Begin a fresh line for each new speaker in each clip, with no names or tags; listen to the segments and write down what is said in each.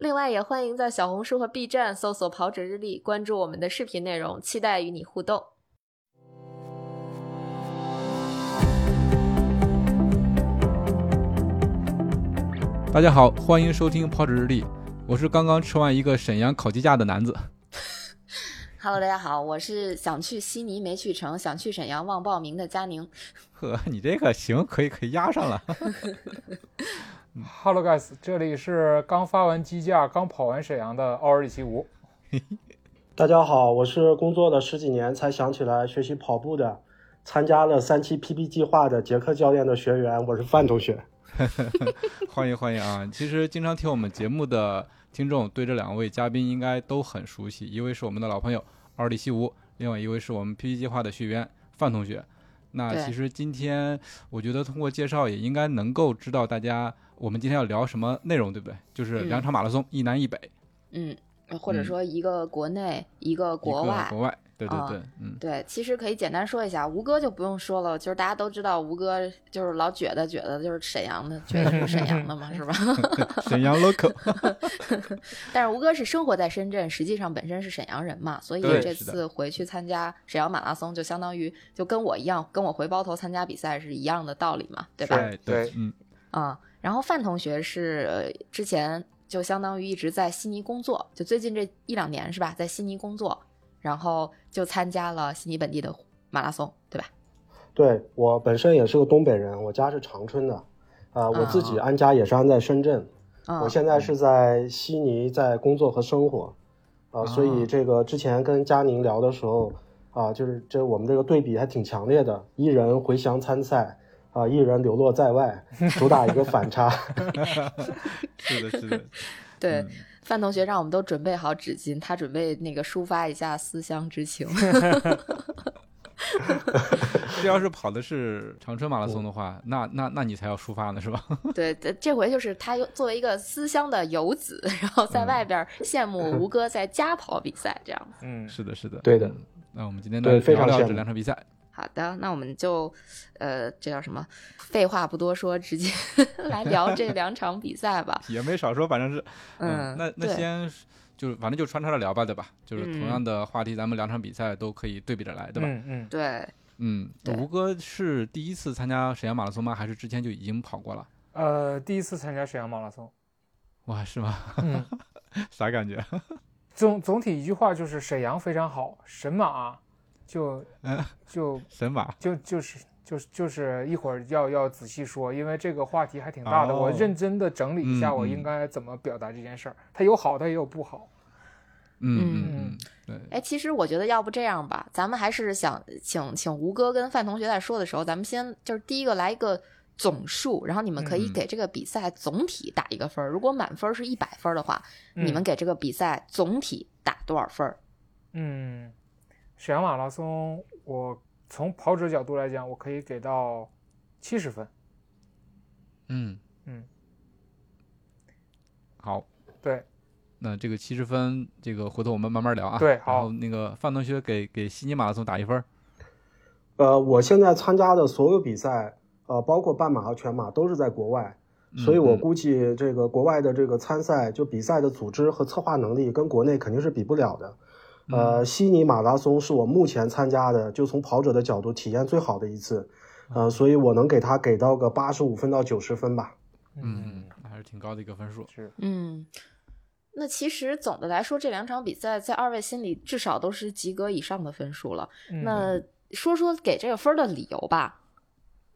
另外，也欢迎在小红书和 B 站搜索“跑者日历”，关注我们的视频内容，期待与你互动。
大家好，欢迎收听跑者日历，我是刚刚吃完一个沈阳烤鸡架的男子。
Hello，大家好，我是想去悉尼没去成，想去沈阳忘报名的佳宁。
呵，你这个行，可以可以压上了。
Hello guys，这里是刚发完机架、刚跑完沈阳的奥尔里奇吴。
大家好，我是工作了十几年才想起来学习跑步的，参加了三期 PB 计划的杰克教练的学员，我是范同学。
欢迎欢迎啊！其实经常听我们节目的听众对这两位嘉宾应该都很熟悉，一位是我们的老朋友奥尔里希吴，另外一位是我们 PB 计划的学员范同学。那其实今天我觉得通过介绍也应该能够知道大家我们今天要聊什么内容，对不对？就是两场马拉松，一南一北，
嗯，或者
嗯。
说一个国内，一个国外。
国外，对对
啊
对，嗯，
对，其实可以简单说一下，吴哥就不用说了，就是大家都知道吴哥就是老觉得觉得就是沈阳的，觉得是沈阳的嘛，是吧？
沈阳 local，
但是吴哥是生活在深圳，实际上本身是沈阳人嘛，所以这次回去参加沈阳马拉松，就相当于就跟我一样，跟我回包头参加比赛是一样的道理嘛，对吧？
哎对
对，
嗯，
啊、然后范同学是呃之前就相当于一直在悉尼工作，就最近这一两年是吧，在悉尼工作，然后就参加了悉尼本地的马拉松，对吧？
对我本身也是个东北人，我家是长春的，啊、我自己安家也是安在深圳，
嗯，
我现在是在悉尼在工作和生活，啊、所以这个之前跟佳宁聊的时候，啊、就是这我们这个对比还挺强烈的，一人回乡参赛，啊、一人流落在外，主打一个反差。
是的，是的，
对。
嗯
范同学让我们都准备好纸巾，他准备那个抒发一下思乡之情。
这要是 跑的是长春马拉松的话，那那那你才要出发呢，是吧？
对，这这回就是他又作为一个思乡的游子，然后在外边羡慕吴哥在家跑比赛这样子。
嗯，
是的，是的，
对的
嗯。那我们今天呢
对非常
聊聊这两场比赛。
好的，那我们就，呃，这叫什么？废话不多说，直接 来聊这两场比赛吧。
也没少说，反正是，
嗯
那那先就是反正就穿插着聊吧，对吧？就是
嗯
同样的话题，咱们两场比赛都可以对比着来，对吧？
嗯嗯，
对，
嗯，吴哥是第一次参加沈阳马拉松吗？还是之前就已经跑过了？
呃，第一次参加沈阳马拉松，
哇，是吗？
嗯，
啥感觉？
总总体一句话就是沈阳非常好，神马就
嗯
就
神马，
就就是就是就是一会儿要要仔细说，因为这个话题还挺大的，
哦
我认真的整理一下，我应该怎么表达这件事儿。它有好，它也有不好。
嗯
嗯
嗯嗯，对，
哎，其实我觉得要不这样吧，咱们还是想请请吴哥跟范同学在说的时候，咱们先就是第一个来一个总数，然后你们可以
嗯
给这个比赛总体打一个分儿。如果满分是一百分的话，你们
嗯
给这个比赛总体打多少分儿？
嗯，沈阳马拉松，我从跑者角度来讲，我可以给到七十分。
嗯
嗯，
好。
对，
那这个七十分，这个回头我们慢慢聊啊。
对好
后那个范同学给给悉尼马拉松打一分。
呃，我现在参加的所有比赛，呃，包括半马和全马，都是在国外，所以我
嗯
估计这个国外的这个参赛就比赛的组织和策划能力跟国内肯定是比不了的。
嗯
呃，悉尼马拉松是我目前参加的，就从跑者的角度体验最好的一次，呃，所以我能给他给到个八十五分到九十分吧。
嗯，还是挺高的一个分数。
是，
嗯，那其实总的来说，这两场比赛在二位心里至少都是及格以上的分数了。
嗯
那说说给这个分的理由吧，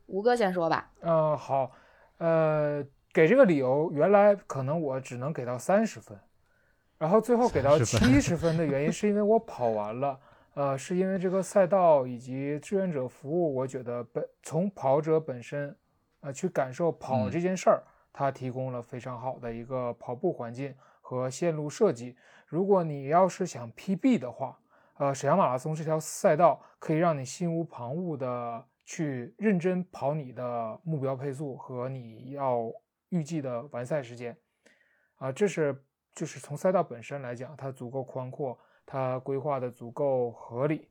吴哥先说吧。
呃，好，呃，给这个理由，原来可能我只能给到三十分，然后最后给到
30分。
七十分的原因是因为我跑完了，呃，是因为这个赛道以及志愿者服务，我觉得本从跑者本身，呃，去感受跑
嗯。
这件事儿，它提供了非常好的一个跑步环境和线路设计。如果你要是想 PB 的话，呃，沈阳马拉松这条赛道可以让你心无旁骛的去认真跑你的目标配速和你要预计的完赛时间，啊，这是就是从赛道本身来讲，它足够宽阔，它规划的足够合理，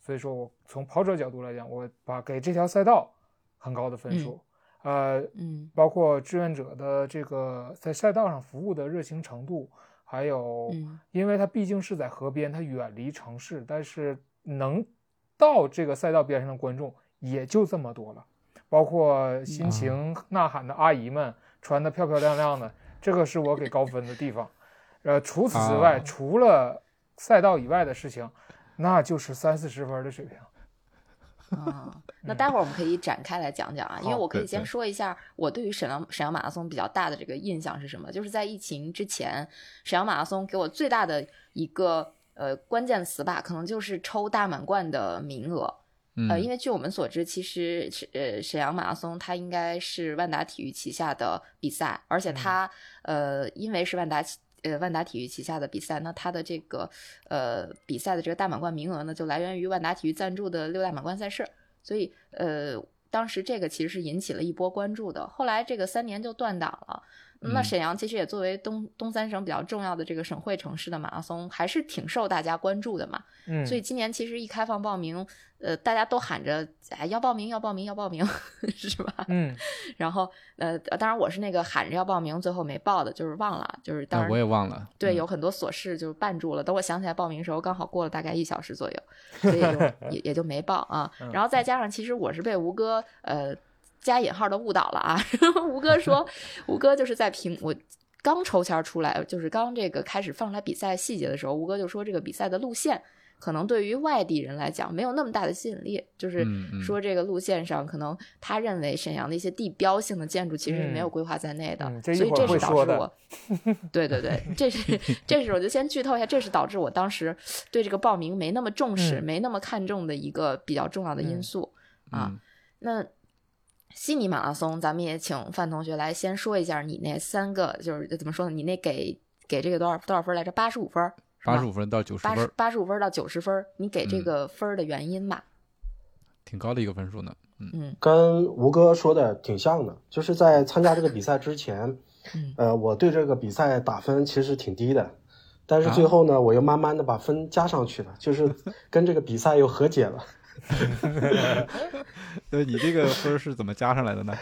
所以说我从跑者角度来讲，我把给这条赛道很高的分数。呃，
嗯，
包括志愿者的这个在赛道上服务的热情程度，还有，
嗯
因为它毕竟是在河边，它远离城市，但是能到这个赛道边上的观众也就这么多了，包括心情呐喊的阿姨们，穿的漂漂亮亮的，这个是我给高分的地方。呃，除此之外，
啊
除了赛道以外的事情，那就是三四十分的水平。
啊，那待会儿我们可以展开来讲讲啊，因为我可以先说一下我对于沈阳沈阳马拉松比较大的这个印象是什么，就是在疫情之前，沈阳马拉松给我最大的一个呃关键词吧，可能就是抽大满贯的名额。
嗯，
呃，因为据我们所知，其实是呃沈阳马拉松它应该是万达体育旗下的比赛，而且它、呃因为是万达旗呃万达体育旗下的比赛，那它的这个呃比赛的这个大满贯名额呢，就来源于万达体育赞助的六大满贯赛事，所以呃当时这个其实是引起了一波关注的。后来这个三年就断档了。那
嗯
沈阳其实也作为东东三省比较重要的这个省会城市的马拉松，还是挺受大家关注的嘛。
嗯，
所以今年其实一开放报名，呃，大家都喊着哎要报名要报名要报名，是吧？
嗯
然后呃，当然我是那个喊着要报名，最后没报的，就是忘了，就是当然
那我也忘了，
对，
嗯
有很多琐事就绊住了。等我想起来报名的时候，刚好过了大概一小时左右，所以 也就也也就没报啊。
嗯
然后再加上，其实我是被吴哥呃加引号的误导了啊。吴哥说，吴哥就是在评我。刚抽签出来，就是刚这个开始放出来比赛细节的时候，吴哥就说这个比赛的路线可能对于外地人来讲没有那么大的吸引力，就是说这个路线上可能他认为沈阳的一些地标性的建筑其实是没有
嗯
规划在内的，所以这是导致我，对对对，这是这是我就先剧透一下，这是导致我当时对这个报名没那么重视、
嗯
没那么看重的一个比较重要的因
嗯
素、啊。
嗯
那悉尼马拉松，咱们也请范同学来先说一下你那三个，就是怎么说呢？你那给给这个多少多少分来着？八十五分，
八十五分到九十分儿，
八十五分到九十分，你给这
嗯
个分的原因吧？
挺高的一个分数呢。嗯
嗯
跟吴哥说的挺像的，就是在参加这个比赛之前，
嗯
呃，我对这个比赛打分其实挺低的，但是最后呢，我又慢慢的把分加上去了，就是 跟这个比赛又和解了。
呃，你这个分是怎么加上来的呢？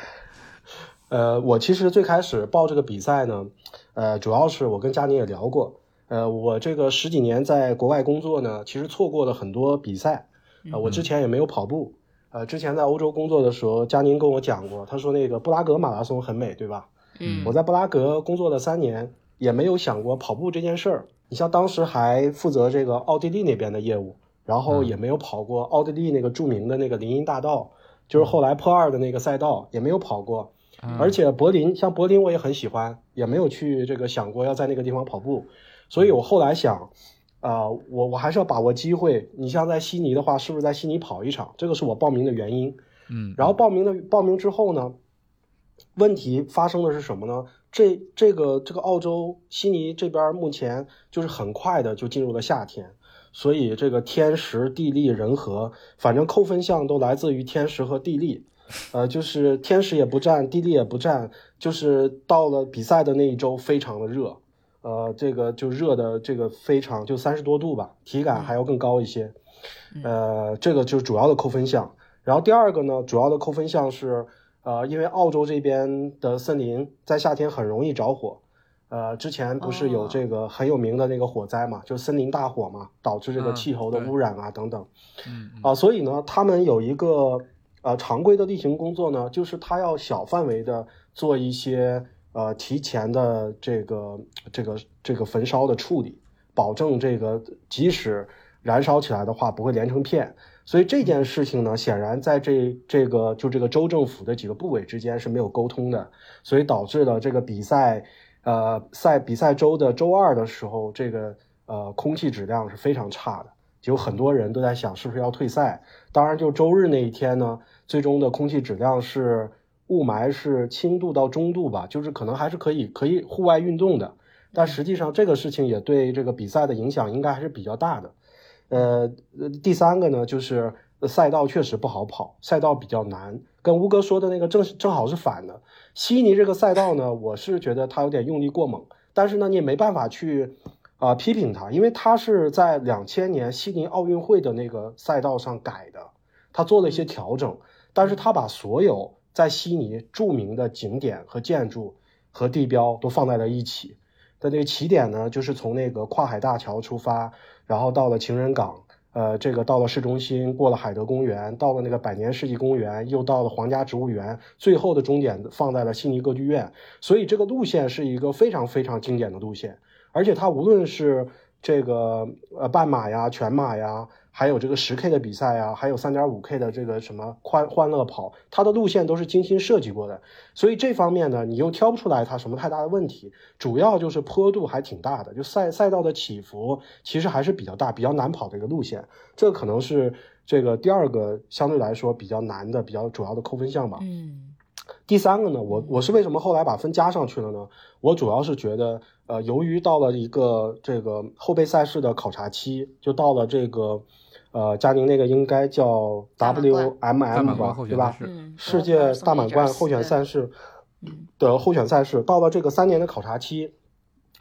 呃，我其实最开始报这个比赛呢，呃，主要是我跟佳宁也聊过，呃，我这个十几年在国外工作呢，其实错过了很多比赛，呃，我之前也没有跑步，呃，之前在欧洲工作的时候，佳宁跟我讲过，他说那个布拉格马拉松很美，对吧？
嗯
我在布拉格工作了三年，也没有想过跑步这件事儿。你像当时还负责这个奥地利那边的业务，然后也没有跑过奥地利那个著名的那个林荫大道，就是后来破二的那个赛道，也没有跑过。而且柏林，像柏林我也很喜欢，也没有去这个想过要在那个地方跑步。所以我后来想，啊、我我还是要把握机会。你像在悉尼的话，是不是在悉尼跑一场？这个是我报名的原因。
嗯，
然后报名的报名之后呢，问题发生的是什么呢？这这个这个澳洲悉尼这边目前就是很快的就进入了夏天，所以这个天时地利人和，反正扣分项都来自于天时和地利。呃，就是天时也不占，地利也不占，就是到了比赛的那一周非常的热，呃，这个就热的这个非常就三十多度吧，体感还要更高一些，呃，这个就是主要的扣分项。然后第二个呢，主要的扣分项是，呃，因为澳洲这边的森林在夏天很容易着火，呃，之前不是有
哦
这个很有名的那个火灾嘛，就森林大火嘛，导致这个
嗯
气候的污染啊等等。
嗯嗯
啊，所以呢，他们有一个呃常规的例行工作呢，就是他要小范围的做一些呃提前的这个这个这个焚烧的处理，保证这个即使燃烧起来的话不会连成片。所以这件事情呢，显然在这这个就这个州政府的几个部委之间是没有沟通的，所以导致了这个比赛呃赛比赛周的周二的时候，这个呃空气质量是非常差的。有很多人都在想是不是要退赛。当然，就周日那一天呢，最终的空气质量是雾霾是轻度到中度吧，就是可能还是可以可以户外运动的，但实际上这个事情也对这个比赛的影响应该还是比较大的。呃，呃第三个呢，就是赛道确实不好跑，赛道比较难，跟吴哥说的那个正正好是反的。悉尼这个赛道呢，我是觉得它有点用力过猛，但是呢，你也没办法去啊、批评它，因为它是在两千年悉尼奥运会的那个赛道上改的，它做了一些调整，但是它把所有在悉尼著名的景点和建筑和地标都放在了一起。的那个起点呢，就是从那个跨海大桥出发，然后到了情人港，呃，这个到了市中心，过了海德公园，到了那个百年世纪公园，又到了皇家植物园，最后的终点放在了悉尼歌剧院。所以这个路线是一个非常非常经典的路线，而且它无论是这个呃半马呀、全马呀，还有这个十 K 的比赛啊，还有三点五 K 的这个什么欢欢乐跑，它的路线都是精心设计过的。所以这方面呢，你又挑不出来它什么太大的问题，主要就是坡度还挺大的，就赛赛道的起伏其实还是比较大，比较难跑的一个路线。这可能是这个第二个相对来说比较难的、比较主要的扣分项吧。
嗯
第三个呢，我我是为什么后来把分加上去了呢？我主要是觉得，呃，由于到了一个这个后备赛事的考察期，就到了这个，呃，佳宁那个应该叫
大满贯
大
WMM 吧，对吧？世界大满贯候选赛事
嗯
的候选赛事，到了这个三年的考察期，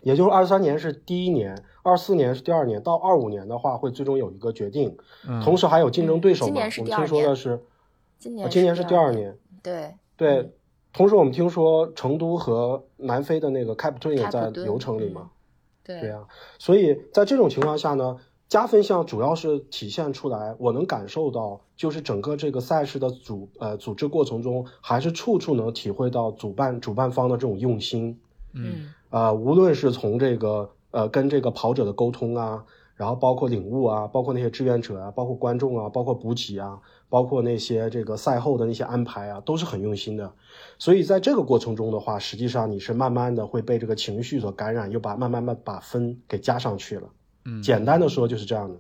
也就是二三年是第一年，二四年是第二年，到二五年的话会最终有一个决定。
嗯
同时还有竞争对手嘛
嗯今年，是
我们听说
第二年
的是，
今年
呃今年是
是
第二年，
对
对。同时我们听说成都和南非的那个开普敦也在流程里嘛，
嗯对
对啊，所以在这种情况下呢，加分项主要是体现出来，我能感受到，就是整个这个赛事的组呃组织过程中，还是处处能体会到主办主办方的这种用心。
嗯
呃，无论是从这个呃跟这个跑者的沟通啊，然后包括领悟啊，包括那些志愿者啊，包括观众啊，包括补给啊，包括那些这个赛后的那些安排啊，都是很用心的。所以在这个过程中的话，实际上你是慢慢的会被这个情绪所感染，又把慢慢慢把分给加上去了。
嗯，
简单的说就是这样的。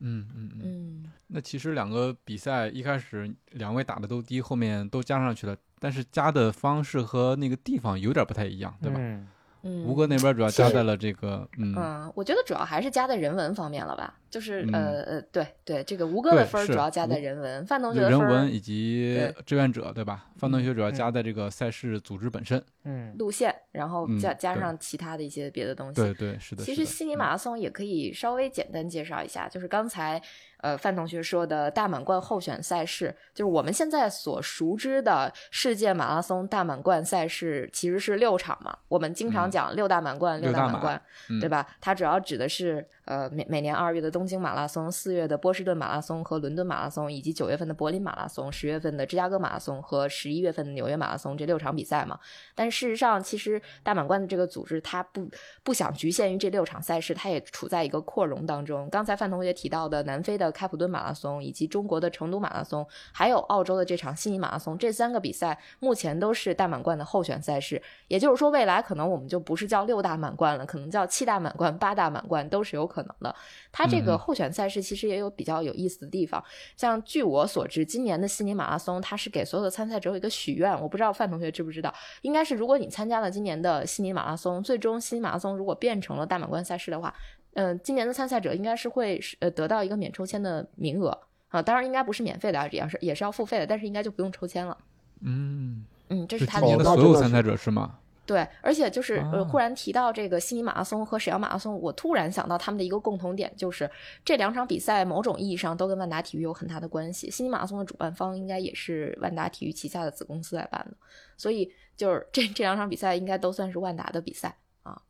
嗯嗯嗯。
嗯
那其实两个比赛一开始两位打的都低，后面都加上去了，但是加的方式和那个地方有点不太一样，对吧？
嗯，
嗯，
吴哥那边主要加在了这个，嗯，
嗯，我觉得主要还是加在人文方面了吧，就是、
嗯
呃呃，对对，这个吴哥的分儿主要加在人文，范同学的分
人文以及志愿者，对吧？范同学主要
嗯
加在这个赛事组织本身，
嗯，
路线，然后
嗯
加、加上其他的一些别的东西。
对对是的。
其实悉尼马拉松也可以稍微简单介绍一下，就是刚才呃范同学说的大满贯候选赛事，就是我们现在所熟知的世界马拉松大满贯赛事，其实是六场嘛。我们经常
嗯
讲六大满贯，
六大满
贯，
嗯
对吧？它主要指的是呃每每年二月的东京马拉松、四月的波士顿马拉松和伦敦马拉松，以及九月份的柏林马拉松、十月份的芝加哥马拉松和十一月份的纽约马拉松这六场比赛嘛。但事实上，其实大满贯的这个组织，它不不想局限于这六场赛事，它也处在一个扩容当中。刚才范同学提到的南非的开普敦马拉松，以及中国的成都马拉松，还有澳洲的这场悉尼马拉松，这三个比赛目前都是大满贯的候选赛事。也就是说，未来可能我们就不是叫六大满贯了，可能叫七大满贯、八大满贯都是有能的。它这个候选赛事其实也有比较有意思的地方，像据我所知，今年的悉尼马拉松，它是给所有的参赛者有一个许愿，我不知道范同学知不知道，应该是如果你参加了今年的悉尼马拉松，最终悉尼马拉松如果变成了大满贯赛事的话，嗯、今年的参赛者应该是会是呃得到一个免抽签的名额啊，当然应该不是免费的啊，也要是也是要付费的，但是应该就不用抽签了。
嗯，
嗯，这
是
是它的
所有参赛者是吗？
对，而且就是呃，
啊
忽然提到这个悉尼马拉松和沈阳马拉松，我突然想到他们的一个共同点，就是这两场比赛某种意义上都跟万达体育有很大的关系。悉尼马拉松的主办方应该也是万达体育旗下的子公司来办的，所以就是这这两场比赛应该都算是万达的比赛啊。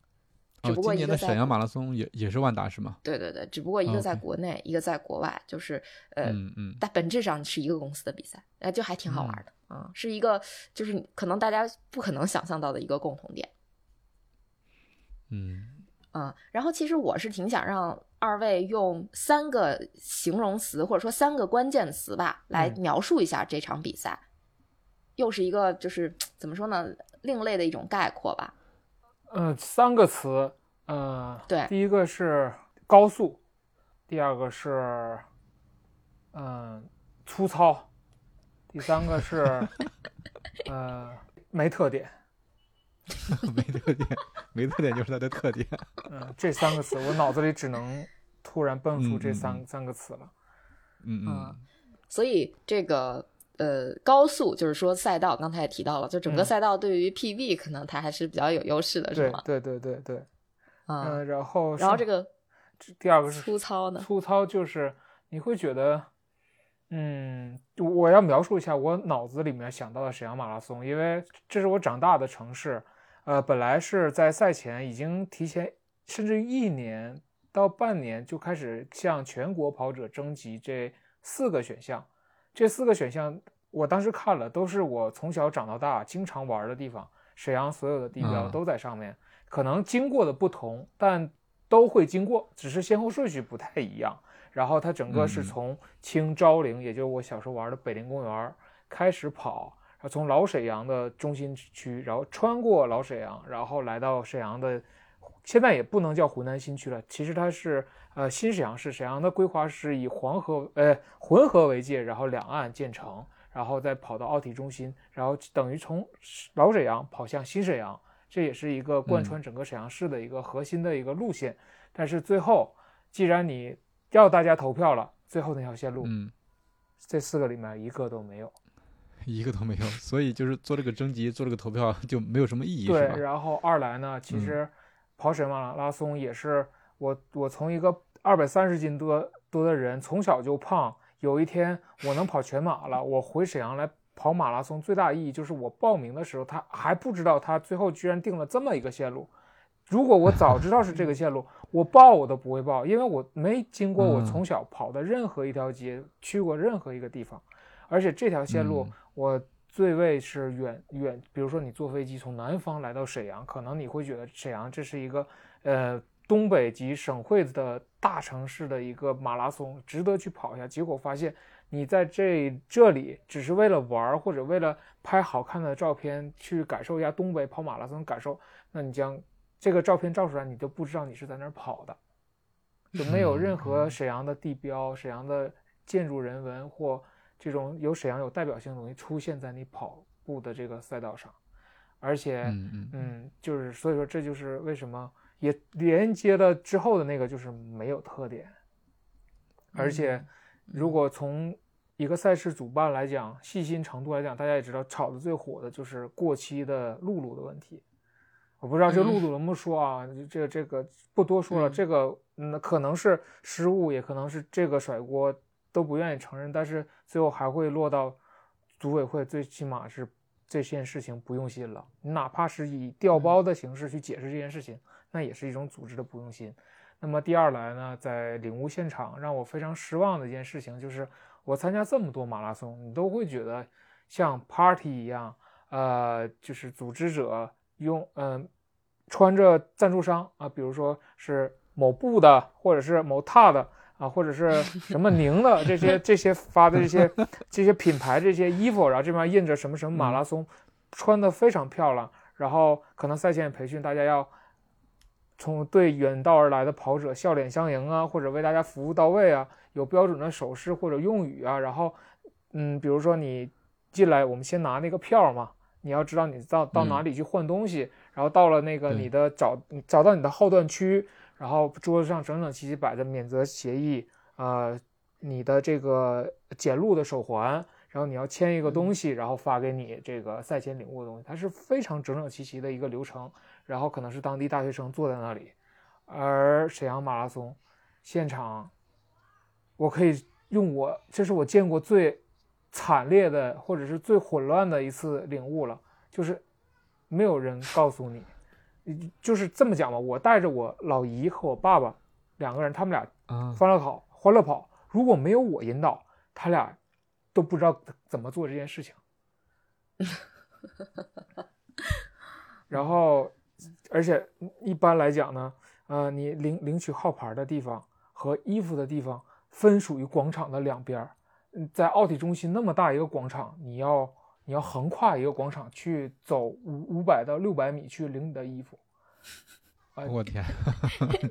只
哦，
不过
的沈阳马拉松也也是万达是吗？
对对对，只不过一个在国内，一个在国外，就是呃，
嗯嗯
但本质上是一个公司的比赛，呃，就还挺好玩的啊、是一个就是可能大家不可能想象到的一个共同点。
嗯
啊、然后其实我是挺想让二位用三个形容词或者说三个关键词吧，来
嗯
描述一下这场比赛。又是一个就是怎么说呢，另类的一种概括吧。
呃，三个词，呃，
对
第一个是高速，第二个是嗯、粗糙，第三个是呃没特点。
没特点，没特点就是它的特点。
嗯，这三个词我脑子里只能突然蹦出这三、三个词了。
嗯
所以这个呃高速就是说赛道，刚才也提到了，就整个
嗯
赛道对于 PB 可能它还是比较有优势的，是吗？
对对对对对，
啊、
嗯，然后
然后这个
第二个是
粗糙呢？
粗糙就是你会觉得，嗯，我要描述一下我脑子里面想到的沈阳马拉松，因为这是我长大的城市。呃，本来是在赛前已经提前，甚至一年到半年就开始向全国跑者征集这四个选项。这四个选项我当时看了，都是我从小长到大经常玩的地方，沈阳所有的地标
嗯
都在上面。可能经过的不同，但都会经过，只是先后顺序不太一样。然后它整个是从清昭陵，也就是我小时候玩的北陵公园开始跑，然后从老沈阳的中心区，然后穿过老沈阳，然后来到沈阳的，现在也不能叫湖南新区了，其实它是呃新沈阳市。沈阳的规划是以黄河呃浑河为界，然后两岸建成，然后再跑到奥体中心，然后等于从老沈阳跑向新沈阳，这也是一个贯穿整个沈阳市的一个核心的一个路线。但是最后，既然你要大家投票了，最后那条线路、
嗯，
这四个里面一个都没有。
一个都没有，所以就是做这个征集，做这个投票就没有什么意义，
对？然后二来呢，其
嗯
实跑沈阳马拉松也是我我从一个二百三十斤多多的人，从小就胖，有一天我能跑全马了，我回沈阳来跑马拉松，最大意义就是我报名的时候，他还不知道他最后居然定了这么一个线路。如果我早知道是这个线路，我报我都不会报，因为我没经过我
嗯。
从小跑的任何一条街，去过任何一个地方，而且这条线路
嗯。
我最为是远远，比如说你坐飞机从南方来到沈阳，可能你会觉得沈阳这是一个呃东北及省会的大城市的一个马拉松，值得去跑一下。结果发现你在这这里只是为了玩儿或者为了拍好看的照片去感受一下东北跑马拉松的感受，那你将这个照片照出来，你就不知道你是在哪儿跑的，就没有任何沈阳的地标、沈阳的建筑人文或这种有沈阳有代表性的东西出现在你跑步的这个赛道上，而且，
嗯嗯
嗯，就是所以说这就是为什么也连接了之后的那个就是没有特点，而且如果从一个赛事主办来讲，细心程度来讲，大家也知道炒的最火的就是过期的露露的问题。我不知道这
嗯
露露能不能说啊？这这个不多说了，
嗯
这个嗯可能是失误，也可能是这个甩锅都不愿意承认，但是最后还会落到组委会，最起码是这件事情不用心了。你哪怕是以调包的形式去解释这件事情，那也是一种组织的不用心。那么第二来呢，在领悟现场让我非常失望的一件事情就是，我参加这么多马拉松，你都会觉得像 party 一样，呃，就是组织者用嗯、穿着赞助商啊，比如说是某布的，或者是某踏的啊，或者是什么宁的这些 这些发的这些这些品牌这些衣服，然后这边印着什么什么马拉松，穿的非常漂亮，然后可能赛前培训大家要。从对远道而来的跑者笑脸相迎啊，或者为大家服务到位啊，有标准的手势或者用语啊，然后，嗯，比如说你进来，我们先拿那个票嘛，你要知道你到到哪里去换东西，然后到了那个你的找你找到你的号段区，然后桌子上整整齐齐摆着免责协议，呃，你的这个检录的手环，然后你要签一个东西，然后发给你这个赛前领悟的东西，它是非常整整齐齐的一个流程。然后可能是当地大学生坐在那里，而沈阳马拉松现场，我可以用我这是我见过最惨烈的或者是最混乱的一次领悟了，就是没有人告诉你，就是这么讲吧，我带着我老姨和我爸爸两个人，他们俩
啊，
欢乐跑欢乐跑，如果没有我引导，他俩都不知道怎么做这件事情。然后，而且一般来讲呢，呃，你领领取号牌的地方和衣服的地方分属于广场的两边儿。嗯在奥体中心那么大一个广场，你要你要横跨一个广场去走五五百到六百米去领你的衣服，
我天，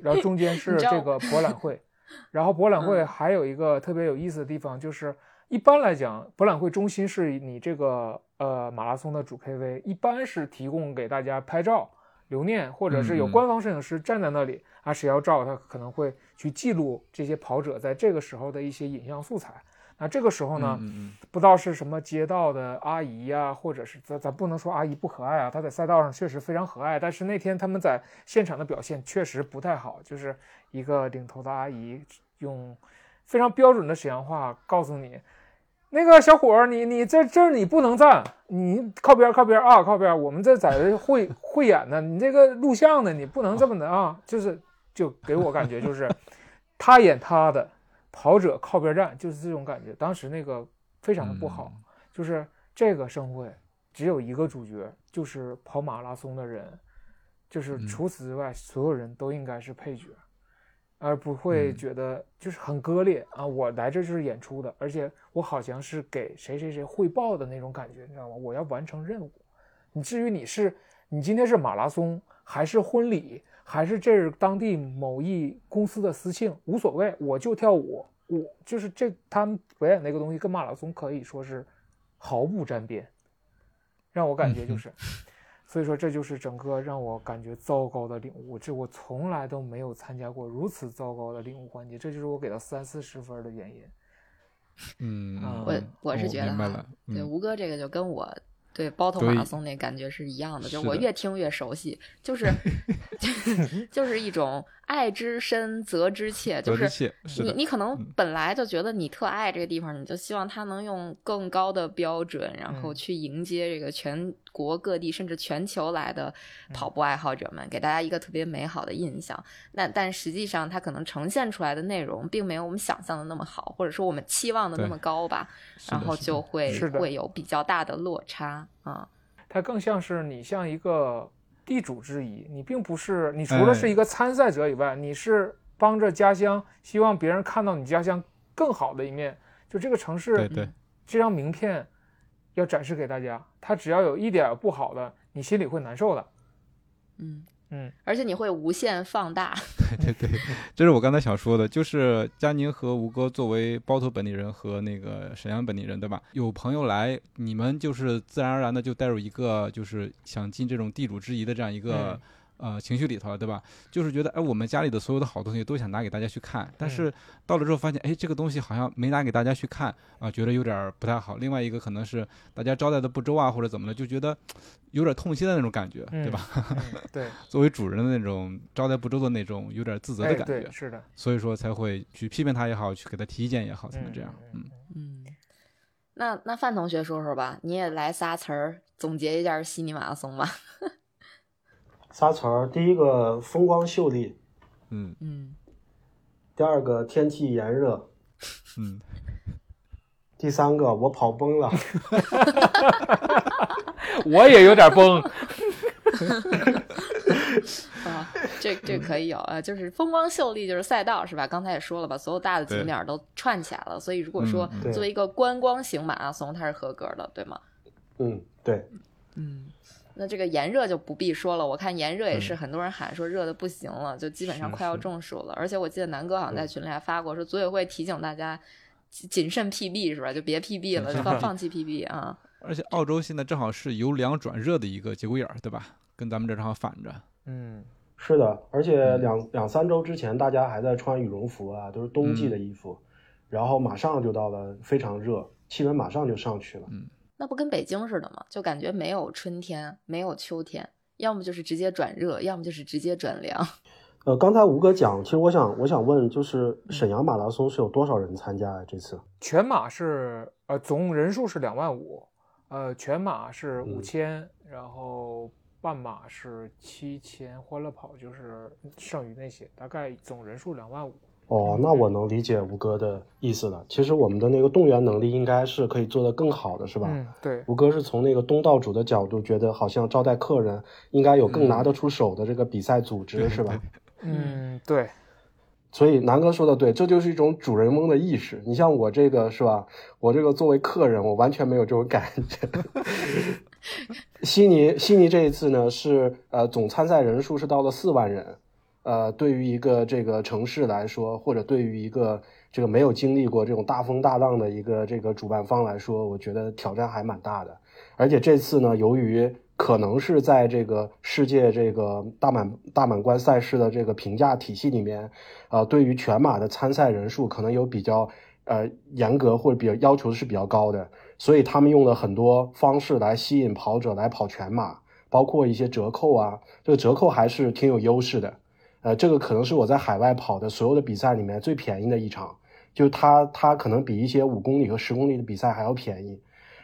然后中间是这个博览会，然后博览会
嗯
还有一个特别有意思的地方，就是一般来讲，博览会中心是你这个呃马拉松的主 KV，一般是提供给大家拍照留念，或者是有官方摄影师站在那里啊，谁要照他可能会去记录这些跑者在这个时候的一些影像素材。那这个时候呢，不知道是什么街道的阿姨呀、或者是咱咱不能说阿姨不可爱啊，她在赛道上确实非常和蔼，但是那天他们在现场的表现确实不太好，就是一个领头的阿姨用非常标准的沈阳话告诉你，那个小伙儿，你你这这儿你不能站，你靠边儿靠边儿啊，靠边儿，我们这在这汇汇演呢，你这个录像呢，你不能这么的啊，就是就给我感觉就是 他演他的。跑者靠边站就是这种感觉，当时那个非常的不好，
嗯
就是这个盛会只有一个主角，就是跑马拉松的人，就是
嗯
除此之外，所有人都应该是配角，而不会
嗯
觉得就是很割裂啊！我来这就是演出的，而且我好像是给谁谁谁汇报的那种感觉，你知道吗？我要完成任务。你至于你是你今天是马拉松还是婚礼？还是这是当地某一公司的私庆，无所谓，我就跳舞，我就是这他们表演那个东西跟马拉松可以说是毫不沾边，让我感觉就是，所以说这就是整个让我感觉糟糕的领悟，这我从来都没有参加过如此糟糕的领悟环节，这就是我给到三四十分的原因。
嗯嗯，
我
嗯
我是觉得对
嗯
吴哥这个就跟我对包头马拉松那感觉是一样的，就是我越听越熟悉，就是 就是一种爱之深责之切，就是你你可能
嗯
本来就觉得你特爱这个地方，你就希望它能用更高的标准，然后
嗯
去迎接这个全国各地甚至全球来的
嗯
跑步爱好者们，给大家一个特别美好的印象。那但实际上，它可能呈现出来的内容并没有我们想象的那么好，或者说我们期望的那么高吧，然后就会
是
会有比较大的落差啊。
它更像是你像一个地主之谊，你并不是你除了是
哎
一个参赛者以外，你是帮着家乡，希望别人看到你家乡更好的一面。就这个城市
对对，
这张名片要展示给大家，它只要有一点不好的，你心里会难受的。
嗯
嗯，
而且你会无限放大。
对 对对，这是我刚才想说的，就是佳宁和吴哥作为包头本地人和那个沈阳本地人，对吧？有朋友来，你们就是自然而然的就带入一个就是想尽这种地主之谊的这样一个、
嗯
呃情绪里头了，对吧？就是觉得哎，我们家里的所有的好东西都想拿给大家去看，但
嗯
是到了之后发现，哎，这个东西好像没拿给大家去看啊，觉得有点儿不太好。另外一个可能是大家招待的不周啊，或者怎么的，就觉得有点痛心的那种感觉，对吧？
嗯，对，
作为主人的那种招待不周的那种有点自责的
哎，
感觉，
对，是的，
所以说才会去批评他也好，去给他提意见也好，才能这样。
嗯
嗯，
嗯，那那范同学说说吧，你也来仨词儿总结一下悉尼马拉松吧。
仨词儿，第一个风光秀丽，
嗯
嗯
第二个天气炎热，
嗯，
第三个我跑崩了。
我也有点崩。
啊，这这可以有啊，就是风光秀丽，就是赛道是吧？刚才也说了吧，所有大的景
对
点儿都串起来了，所以如果说作为一个观光型马拉松，它是合格的，对吗？
嗯，对，
嗯。那这个炎热就不必说了，我看炎热也
嗯
是很多人喊说热的不行了，就基本上快要中暑了。而且我记得南哥好像在群里还发过，说组委会提醒大家谨谨慎 PB 是吧？就别 PB 了，就放放弃 PB 啊。
而且澳洲现在正好是由凉转热的一个节骨眼儿，对吧？跟咱们这正好反着。
嗯，
是的，而且
嗯
两两三周之前，大家还在穿羽绒服啊，都是冬季
嗯
的衣服，然后马上就到了非常热，气温马上就上去了。
那不跟北京似的吗？就感觉没有春天，没有秋天，要么就是直接转热，要么就是直接转凉。
呃，刚才吴哥讲，其实我想我想问，就是沈阳马拉松是有多少人参加啊？这次？
全马是呃总人数是两万五，呃全马是
嗯
五千、然后半马是七千，欢乐跑就是剩余那些，大概总人数两万五。
哦，那我能理解吴哥的意思了。其实我们的那个动员能力应该是可以做得更好的，是吧？
嗯，对，
吴哥是从那个东道主的角度，觉得好像招待客人应该有更拿得出手的这个比赛组织，是吧？
嗯对，
所以南哥说的对，这就是一种主人翁的意识。你像我这个是吧？我这个作为客人，我完全没有这种感觉。悉尼悉尼这一次呢是呃总参赛人数是到了四万人，呃，对于一个这个城市来说，或者对于一个这个没有经历过这种大风大浪的一个这个主办方来说，我觉得挑战还蛮大的。而且这次呢，由于可能是在这个世界这个大满大满贯赛事的这个评价体系里面，呃，对于全马的参赛人数可能有比较呃严格或者比较要求是比较高的，所以他们用了很多方式来吸引跑者来跑全马，包括一些折扣啊，这个折扣还是挺有优势的。呃，这个可能是我在海外跑的所有的比赛里面最便宜的一场，就它它可能比一些五公里和十公里的比赛还要便宜，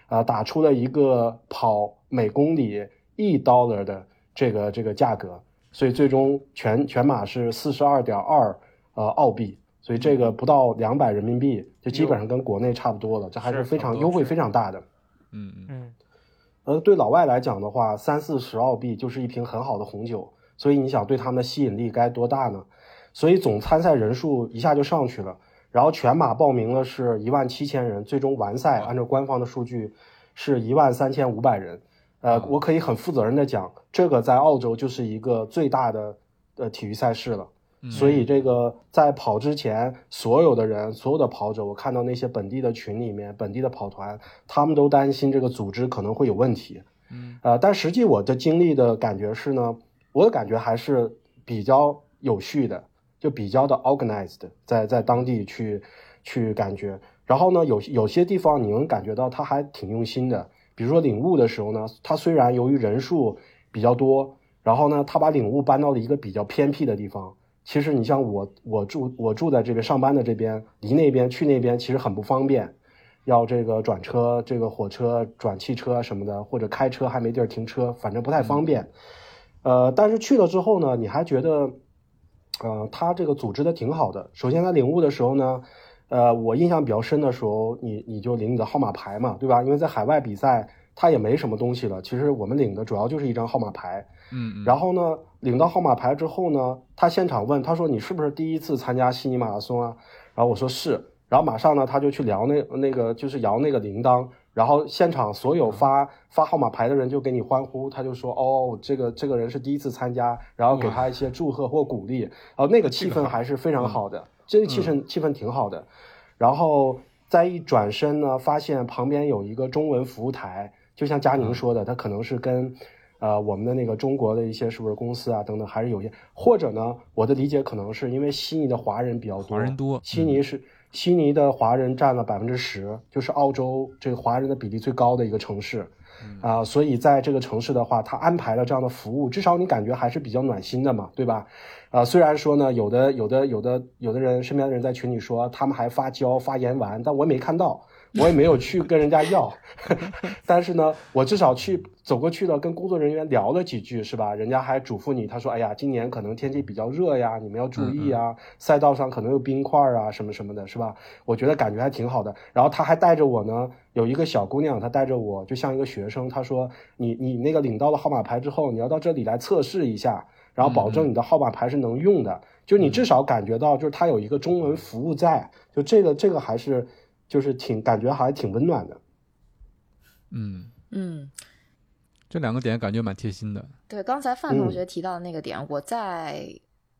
啊，打出了一个跑每公里一 dollar 的这个这个价格，所以最终全全马是四十二点二呃澳币，所以这个不到两百人民币，就基本上跟国内差不多了，这还是非常优惠非常大的。
嗯嗯
嗯，
呃，对老外来讲的话，三四十澳币就是一瓶很好的红酒。所以你想对他们的吸引力该多大呢？所以总参赛人数一下就上去了，然后全马报名了是一万七千人，最终完赛按照官方的数据是一万三千五百人。呃，我可以很负责任的讲，这个在澳洲就是一个最大的呃体育赛事了。所以这个在跑之前，所有的人，所有的跑者，我看到那些本地的群里面，本地的跑团，他们都担心这个组织可能会有问题。
嗯，
呃，但实际我的经历的感觉是呢。我的感觉还是比较有序的，就比较的 organized，在在当地去去感觉。然后呢，有有些地方你能感觉到他还挺用心的。比如说领悟的时候呢，他虽然由于人数比较多，然后呢，他把领悟搬到了一个比较偏僻的地方。其实你像我，我住我住在这边上班的这边，离那边去那边其实很不方便，要这个转车、这个火车转汽车什么的，或者开车还没地儿停车，反正不太方便。呃，但是去了之后呢，你还觉得，呃，他这个组织的挺好的。首先，他领悟的时候呢，呃，我印象比较深的时候，你你就领你的号码牌嘛，对吧？因为在海外比赛，他也没什么东西了。其实我们领的主要就是一张号码牌。
嗯。
然后呢，领到号码牌之后呢，他现场问，他说：“你是不是第一次参加悉尼马拉松啊？”然后我说是。然后马上呢，他就去摇那那个，就是摇那个铃铛。然后现场所有发发号码牌的人就给你欢呼，他就说哦，这个这个人是第一次参加，然后给他一些祝贺或鼓励，然后那个气氛还是非常好的，这个气氛气氛挺好的。然后再一转身呢，发现旁边有一个中文服务台，就像佳宁说的，他可能是跟呃我们的那个中国的一些是不是公司啊等等，还是有些，或者呢，我的理解可能是因为悉尼的华人比较多，
华人多，
悉尼是。悉尼的华人占了百分之十，就是澳洲这个华人的比例最高的一个城市，啊，所以在这个城市的话，他安排了这样的服务，至少你感觉还是比较暖心的嘛，对吧？啊，虽然说呢，有的有的有的有的人身边的人在群里说他们还发胶发盐丸，但我也没看到。我也没有去跟人家要，但是呢，我至少去走过去了，跟工作人员聊了几句，是吧？人家还嘱咐你，他说：“哎呀，今年可能天气比较热呀，你们要注意啊，赛道上可能有冰块啊，什么什么的，是吧？”我觉得感觉还挺好的。然后他还带着我呢，有一个小姑娘，她带着我，就像一个学生。她说：“你你那个领到了号码牌之后，你要到这里来测试一下，然后保证你的号码牌是能用的。就你至少感觉到，就是他有一个中文服务在，就这个这个还是。”就是挺感觉还挺温暖的，
嗯。
嗯，
这两个点感觉蛮贴心的。
对，刚才范同学提到的那个点，我在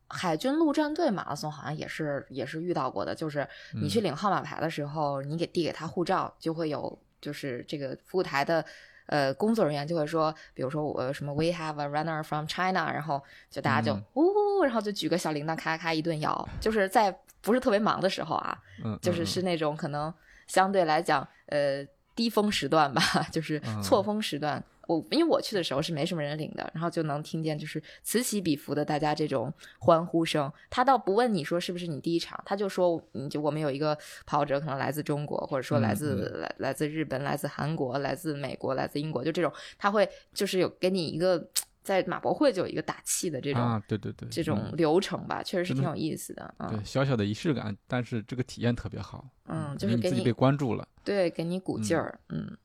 海军陆战队马拉松好像也是也是遇到过的，就是你去领号码牌的时候，你给递给他护照，就会有就是这个服务台的呃工作人员就会说，比如说我什么 We have a runner from China，然后就大家就呜，然后就举个小铃铛，咔咔一顿摇，就是在。不是特别忙的时候啊，
嗯，
就是是那种可能相对来讲，呃，低峰时段吧，就是错峰时段。我因为我去的时候是没什么人领的，然后就能听见就是此起彼伏的大家这种欢呼声。他倒不问你说是不是你第一场，他就说，嗯，就我们有一个跑者可能来自中国，或者说来自来来自日本、来自韩国、来自美国、来自英国，就这种，他会就是有给你一个。在马博会就有一个打气的这种
啊，对对对，
这种流程吧，确实是挺有意思的。
对，小小的仪式感，但是这个体验特别好。
嗯，就是给
你被关注了，
对，给你鼓劲儿。嗯。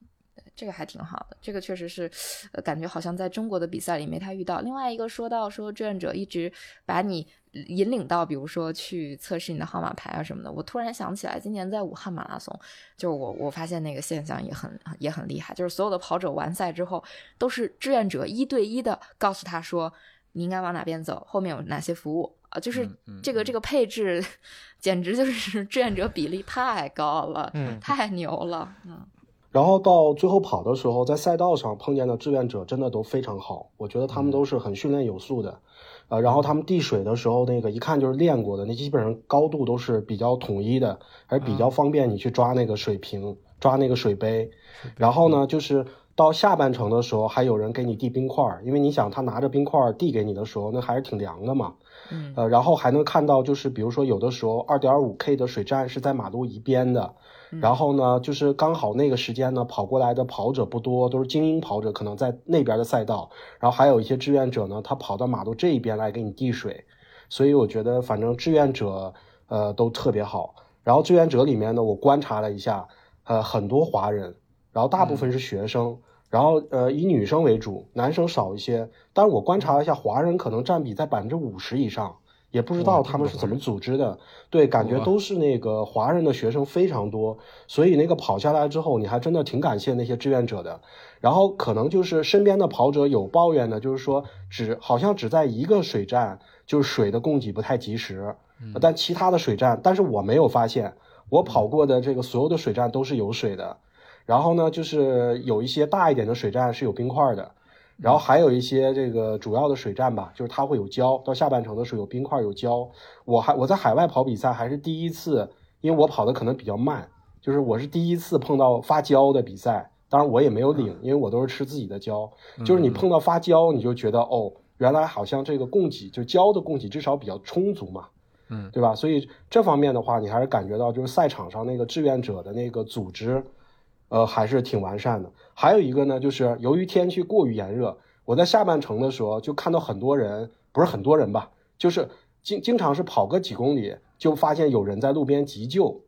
这个还挺好的，这个确实是，呃，感觉好像在中国的比赛里没太遇到。另外一个说到说志愿者一直把你引领到，比如说去测试你的号码牌啊什么的，我突然想起来，今年在武汉马拉松，就是我我发现那个现象也很也很厉害，就是所有的跑者完赛之后，都是志愿者一对一的告诉他说。你应该往哪边走？后面有哪些服务？啊，就是
嗯嗯
这个这个配置，简直就是志愿者比例太高了，
嗯
太牛了，嗯
然后到最后跑的时候，在赛道上碰见的志愿者真的都非常好，我觉得他们都是很训练有素的，呃，然后他们递水的时候，那个一看就是练过的，那基本上高度都是比较统一的，还比较方便你去抓那个水瓶、抓那个水杯。然后呢，就是到下半程的时候，还有人给你递冰块儿，因为你想他拿着冰块儿递给你的时候，那还是挺凉的嘛。
嗯
呃，然后还能看到，就是比如说有的时候二点五 K 的水站是在马路一边的，然后呢，就是刚好那个时间呢，跑过来的跑者不多，都是精英跑者，可能在那边的赛道，然后还有一些志愿者呢，他跑到马路这一边来给你递水，所以我觉得反正志愿者呃都特别好。然后志愿者里面呢，我观察了一下，呃，很多华人，然后大部分是学生。然后呃以女生为主，男生少一些。但是我观察了一下，华人可能占比在百分之五十以上，也不知道他们是怎么组织的。对，感觉都是那个华人的学生非常多，所以那个跑下来之后，你还真的挺感谢那些志愿者的。然后可能就是身边的跑者有抱怨的，就是说只好像只在一个水站，就是水的供给不太及时，但其他的水站，但是我没有发现，我跑过的这个所有的水站都是有水的。然后呢，就是有一些大一点的水站是有冰块的，然后还有一些这个主要的水站吧，就是它会有胶，到下半程的时候有冰块有胶。我还我在海外跑比赛还是第一次，因为我跑的可能比较慢，就是我是第一次碰到发胶的比赛。当然我也没有领，因为我都是吃自己的胶。就是你碰到发胶，你就觉得哦，原来好像这个供给就胶的供给至少比较充足嘛。
嗯，
对吧？所以这方面的话，你还是感觉到就是赛场上那个志愿者的那个组织，呃，还是挺完善的。还有一个呢，就是由于天气过于炎热，我在下半程的时候就看到很多人，不是很多人吧，就是经经常是跑个几公里，就发现有人在路边急救，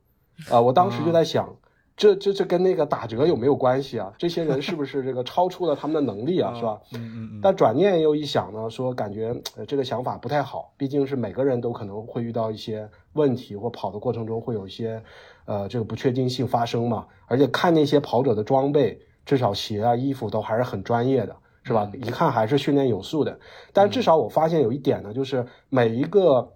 啊、我当时就在想。这这这跟那个打折有没有关系啊？这些人是不是这个超出了他们的能力啊？是吧？
嗯嗯嗯。
但转念又一想呢，说感觉呃这个想法不太好，毕竟是每个人都可能会遇到一些问题，或跑的过程中会有一些呃这个不确定性发生嘛。而且看那些跑者的装备，至少鞋啊衣服都还是很专业的，是吧？一看还是训练有素的。但至少我发现有一点呢，就是每一个。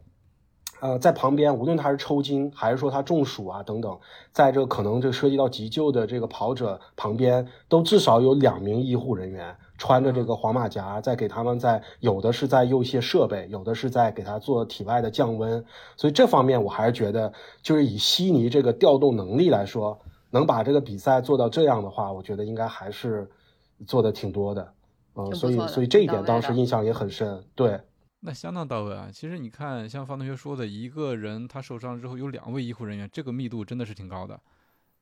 呃，在旁边，无论他是抽筋还是说他中暑啊等等，在这个可能这涉及到急救的这个跑者旁边，都至少有两名医护人员穿着这个黄马甲，在给他们在有的是在用一些设备，有的是在给他做体外的降温。所以这方面我还是觉得，就是以悉尼这个调动能力来说，能把这个比赛做到这样的话，我觉得应该还是做的挺多的。嗯、所以所以这一点当时印象也很深。对。
那相当到位啊！其实你看，像方同学说的，一个人他受伤之后有两位医护人员，这个密度真的是挺高的。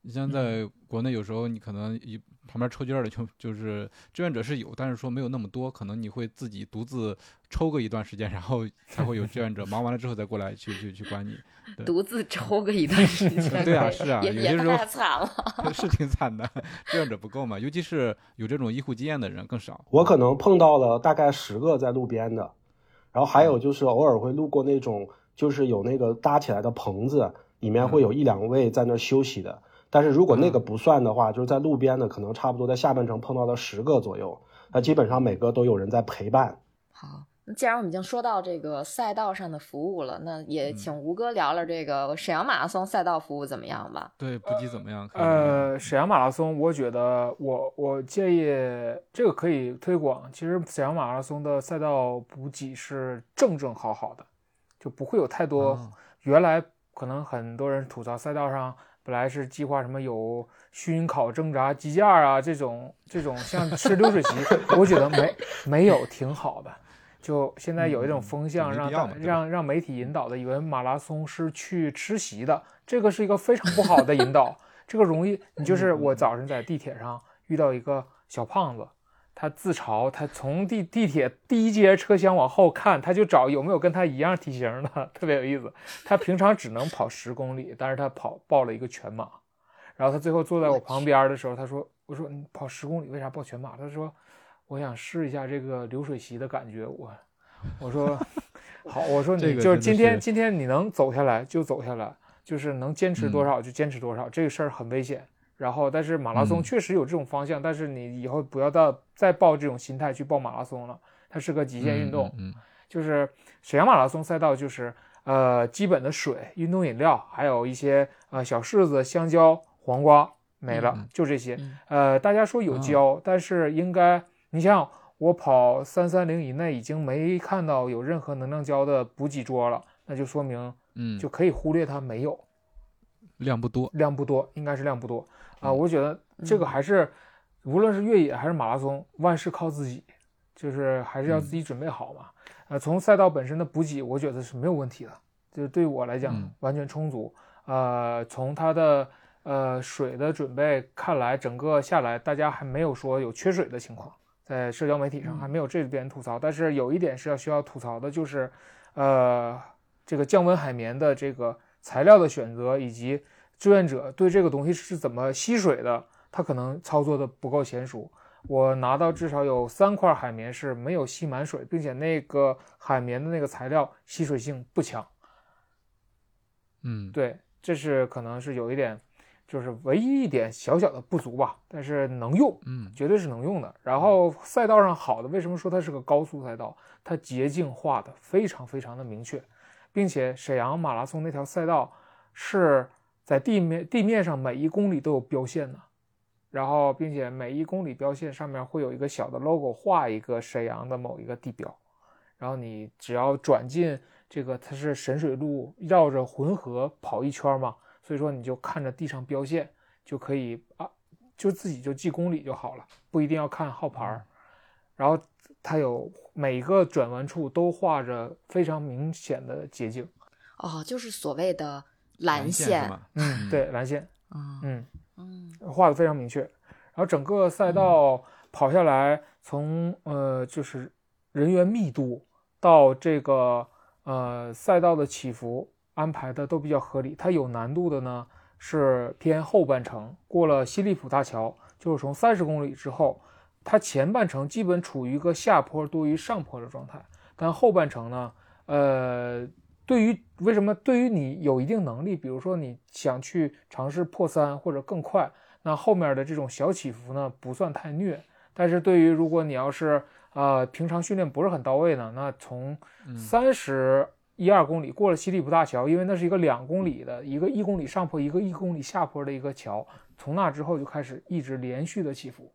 你像在国内，有时候你可能一旁边抽筋儿的就就是志愿者是有，但是说没有那么多，可能你会自己独自抽个一段时间，然后才会有志愿者忙完了之后再过来去去去管你。对
独自抽个一段时间，
对啊是啊
也也
有些时候
太惨了。
是挺惨的，志愿者不够嘛，尤其是有这种医护经验的人更少。
我可能碰到了大概十个在路边的，然后还有就是偶尔会路过那种就是有那个搭起来的棚子，里面会有一两位在那儿休息的。但是如果那个不算的话，就是在路边的，可能差不多在下半程碰到了十个左右。那基本上每个都有人在陪伴。
好，那既然我们已经说到这个赛道上的服务了，那也请吴哥聊聊这个沈阳马拉松赛道服务怎么样吧？
对，补给怎么样？
呃，沈阳马拉松，我觉得我我建议这个可以推广。其实沈阳马拉松的赛道补给是正正好好的，就不会有太多。
哦
原来可能很多人吐槽赛道上本来是计划什么有熏烤、挣扎、鸡架啊这种这种像吃流水席，我觉得没没有挺好的。就现在有一种风向
嗯
让让让媒体引导的，以为马拉松是去吃席的，这个是一个非常不好的引导。这个容易，你就是我早晨在地铁上遇到一个小胖子，他自嘲，他从地地铁第一节车厢往后看，他就找有没有跟他一样体型的，特别有意思。他平常只能跑十公里，但是他跑报了一个全马。然后他最后坐在我旁边的时候，他说：“我说你跑十公里为啥报全马？”他说：“我想试一下这个流水席的感觉。”我我说 好，我说你就是今天今天你能走下来就走下来，就是能坚持多
嗯
少就坚持多少，这个事儿很危险。然后，但是马拉松
嗯
确实有这种方向，但是你以后不要到再抱这种心态去报马拉松了，它是个极限运动。
嗯嗯
就是沈阳马拉松赛道就是呃基本的水、运动饮料，还有一些呃小柿子、香蕉、黄瓜没了，
嗯
就这些。
嗯
呃，大家说有胶，但是应该你想想，我跑三三零以内已经没看到有任何能量胶的补给桌了，那就说明
嗯，
就可以忽略它没有。
量不多。
量不多，应该是量不多啊、
嗯
我觉得这个
嗯
还是，无论是越野还是马拉松，万事靠自己，就是还是要
嗯
自己准备好嘛。呃，从赛道本身的补给，我觉得是没有问题的，就是对我来讲、
嗯
完全充足。呃，从它的呃水的准备看来，整个下来大家还没有说有缺水的情况，在社交媒体上
嗯
还没有这边吐槽。但是有一点是要需要吐槽的，就是呃这个降温海绵的这个材料的选择以及志愿者对这个东西是怎么吸水的，他可能操作的不够娴熟。我拿到至少有三块海绵是没有吸满水，并且那个海绵的那个材料吸水性不强。
嗯，
对，这是可能是有一点，就是唯一一点小小的不足吧，但是能用，
嗯
绝对是能用的。然后赛道上好的，为什么说它是个高速赛道？它捷径画的非常非常的明确，并且沈阳马拉松那条赛道是在地面地面上每一公里都有标线的，然后并且每一公里标线上面会有一个小的 logo，画一个沈阳的某一个地标，然后你只要转进这个，它是沈水路绕着浑河跑一圈嘛，所以说你就看着地上标线就可以啊，就自己就记公里就好了，不一定要看号牌儿。然后它有每个转弯处都画着非常明显的捷径，
哦，就是所谓的
蓝
蓝
线？
嗯，对，蓝线，
嗯
嗯，
嗯
画的非常明确。然后整个赛道跑下来，从呃就是人员密度到这个呃赛道的起伏安排的都比较合理。它有难度的呢是偏后半程，过了西利普大桥，就是从三十公里之后，它前半程基本处于一个下坡多于上坡的状态，但后半程呢，呃。对于为什么对于你有一定能力，比如说你想去尝试破三或者更快，那后面的这种小起伏呢不算太虐。但是对于如果你要是呃平常训练不是很到位呢，那从
嗯
三十一二公里过了西里普大桥，因为那是一个两公里的一个一公里上坡一个一公里下坡的一个桥，从那之后就开始一直连续的起伏，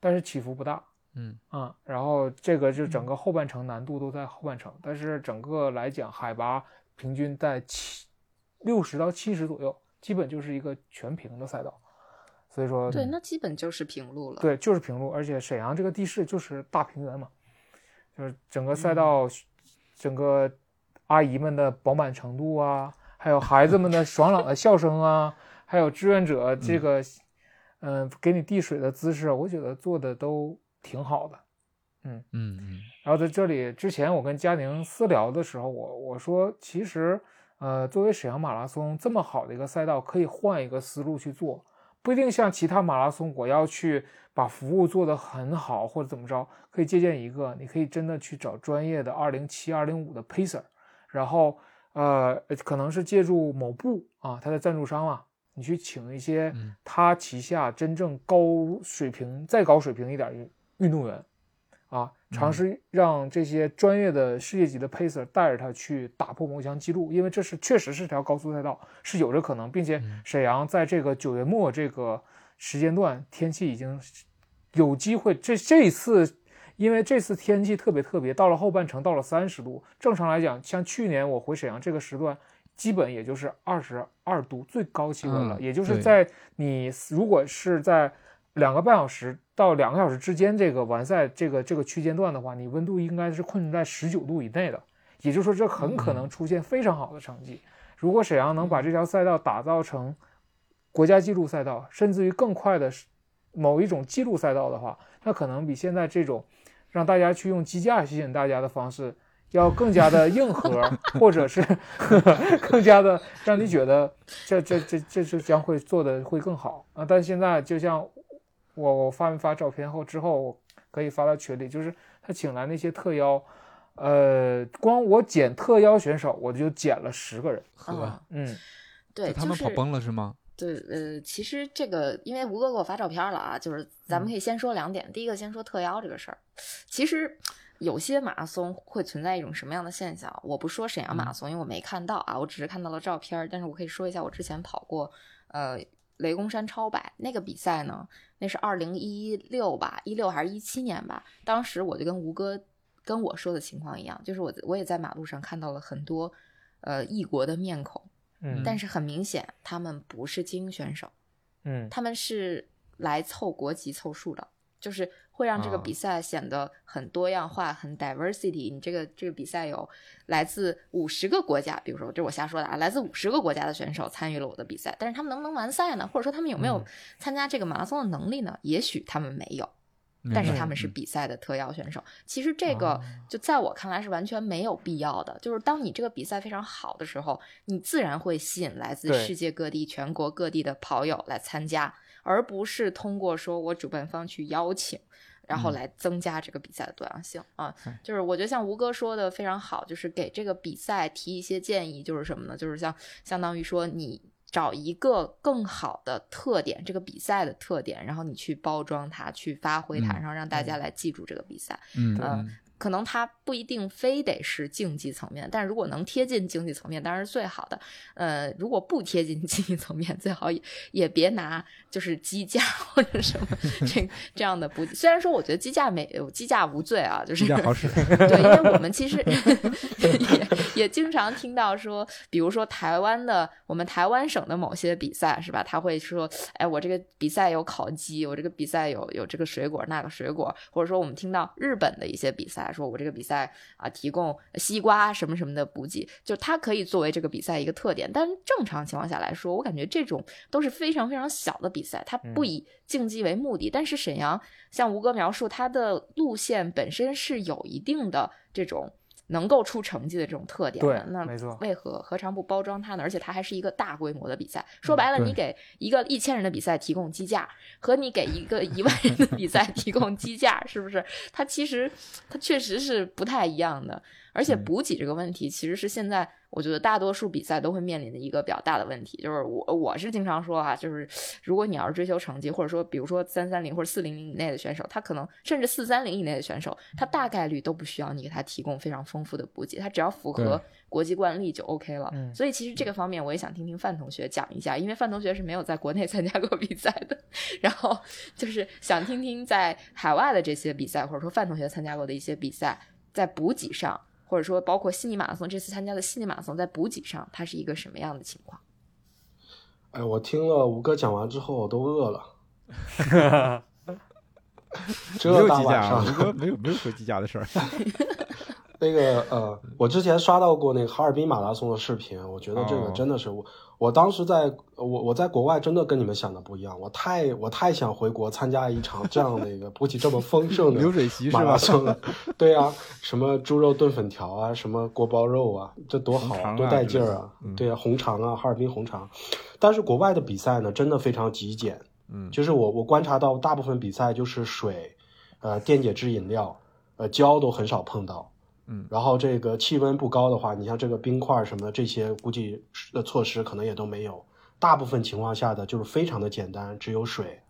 但是起伏不大。
嗯
啊、然后这个就整个后半程难度都在后半程，但是整个来讲海拔平均在七六十到七十左右，基本就是一个全平的赛道，所以说
对，那基本就是平路了。，
对就是平路，而且沈阳这个地势就是大平原嘛，就是整个
嗯
赛道，整个阿姨们的饱满程度啊，还有孩子们的爽朗的笑声啊，还有志愿者这个嗯、给你递水的姿势，我觉得做的都挺好的。
嗯。嗯
然后在这里之前，我跟佳宁私聊的时候，我我说，其实，呃，作为沈阳马拉松这么好的一个赛道，可以换一个思路去做，不一定像其他马拉松，我要去把服务做得很好或者怎么着，可以借鉴一个，你可以真的去找专业的二零七、二零五的 pacer，然后呃，可能是借助某部啊，他的赞助商啊，你去请一些
嗯
他旗下真正高水平、再高水平一点运运动员。啊，尝试让这些专业的世界级的 pacer 带着他去打破某项记录，因为这是确实是条高速赛道，是有这可能，并且沈阳在这个九月末这个时间段，天气已经有机会。这这一次，因为这次天气特别特别，到了后半程到了三十度，正常来讲，像去年我回沈阳这个时段，基本也就是二十二度最高气温了，
嗯
也就是在你如果是在两个半小时到两个小时之间这个完赛这个这个区间段的话，你温度应该是困在十九度以内的，也就是说这很可能出现非常好的成绩。如果沈阳能把这条赛道打造成国家纪录赛道，甚至于更快的某一种记录赛道的话，那可能比现在这种让大家去用机架吸引大家的方式要更加的硬核，或者是 更加的让你觉得这这这这是将会做的会更好啊。但现在就像我我发没发照片后之后，我可以发到群里，就是他请来那些特邀，呃，光我捡特邀选手我就捡了十个人，
呵，
嗯
对，
就他们跑崩了是吗？
对，呃，其实这个因为吴哥给我发照片了啊，就是咱们可以先说两点。第一个，先说特邀这个事儿。其实，有些马拉松会存在一种什么样的现象？我不说沈阳马拉
嗯
松，因为我没看到啊，我只是看到了照片。但是我可以说一下，我之前跑过呃雷公山超百那个比赛呢，那是二零一六吧，一六还是一七年吧？当时我就跟吴哥跟我说的情况一样，就是我我也在马路上看到了很多呃异国的面孔，
嗯，
但是很明显他们不是精英选手。
嗯
他们是来凑国籍凑数的，就是会让这个
啊
比赛显得很多样化、很 diversity。你这个这个比赛有来自五十个国家，比如说这我瞎说的啊，来自五十个国家的选手参与了我的比赛，但是他们能不能完赛呢？或者说他们有没有
嗯
参加这个马拉松的能力呢？也许他们没有。但是他们是比赛的特邀选手。其实这个
哦
就在我看来是完全没有必要的。就是当你这个比赛非常好的时候，你自然会吸引来自世界各地、全国各地的跑友来参加，而不是通过说我主办方去邀请。然后
嗯
来增加这个比赛的多样性啊
嗯，
就是我觉得像吴哥说的非常好，就是给这个比赛提一些建议，就是什么呢？就是像相当于说你找一个更好的特点，这个比赛的特点，然后你去包装它，去发挥它，
嗯
然后让大家来记住这个比赛。
嗯
呃
嗯
可能它不一定非得是竞技层面，但是如果能贴近竞技层面，当然是最好的。呃，如果不贴近竞技层面，最好也也别拿就是机架或者什么 这这样的不。虽然说我觉得机架没有机架无罪啊，就是
比较好使。
对，因为我们其实 也也经常听到说，比如说台湾的我们台湾省的某些比赛是吧？他会说，哎，我这个比赛有烤鸡，我这个比赛有有这个水果那个水果，或者说我们听到日本的一些比赛，说我这个比赛啊提供西瓜什么什么的补给，就它可以作为这个比赛一个特点。但正常情况下来说，我感觉这种都是非常非常小的比赛，它不
嗯
以竞技为目的。但是沈阳像吴哥描述，它的路线本身是有一定的这种能够出成绩的这种特点的。
对
那
没错
为何何尝不包装它呢？而且它还是一个大规模的比赛。说白了，
对
你给一个一千人的比赛提供机架，和你给一个一万人的比赛提供机架，是不是？它其实它确实是不太一样的。而且
嗯
补给这个问题，其实是现在我觉得大多数比赛都会面临的一个比较大的问题。就是我我是经常说啊，就是如果你要是追求成绩，或者说比如说三三零或者四零零以内的选手，他可能甚至四三零以内的选手，他大概率都不需要你给他提供非常丰富的补给，他只要符合国际惯例就 OK 了。
嗯
所以其实这个方面我也想听听范同学讲一下，因为范同学是没有在国内参加过比赛的，然后就是想听听在海外的这些比赛，或者说范同学参加过的一些比赛，在补给上，或者说包括悉尼马拉松这次参加的悉尼马拉松，在补给上它是一个什么样的情况？
哎，我听了吴哥讲完之后，我都饿了。
没
这
有机架，
大晚上
吴哥没有 没有说机架的事儿。
那个呃，我之前刷到过那个哈尔滨马拉松的视频，我觉得这个
哦
真的是我，我当时在我我在国外真的跟你们想的不一样，我太我太想回国参加一场这样的一个补给这么丰盛的
流水席是
马拉
吧？
松了。对啊，什么猪肉炖粉条啊，什么锅包肉啊，这多好
啊
多带劲儿啊！
嗯
对啊，红肠啊，哈尔滨红肠。但是国外的比赛呢，真的非常极简。
嗯
就是我我观察到大部分比赛就是水，呃，电解质饮料，呃，胶都很少碰到。
嗯。
然后这个气温不高的话，你像这个冰块什么的这些，估计的措施可能也都没有。大部分情况下的就是非常的简单，只有水。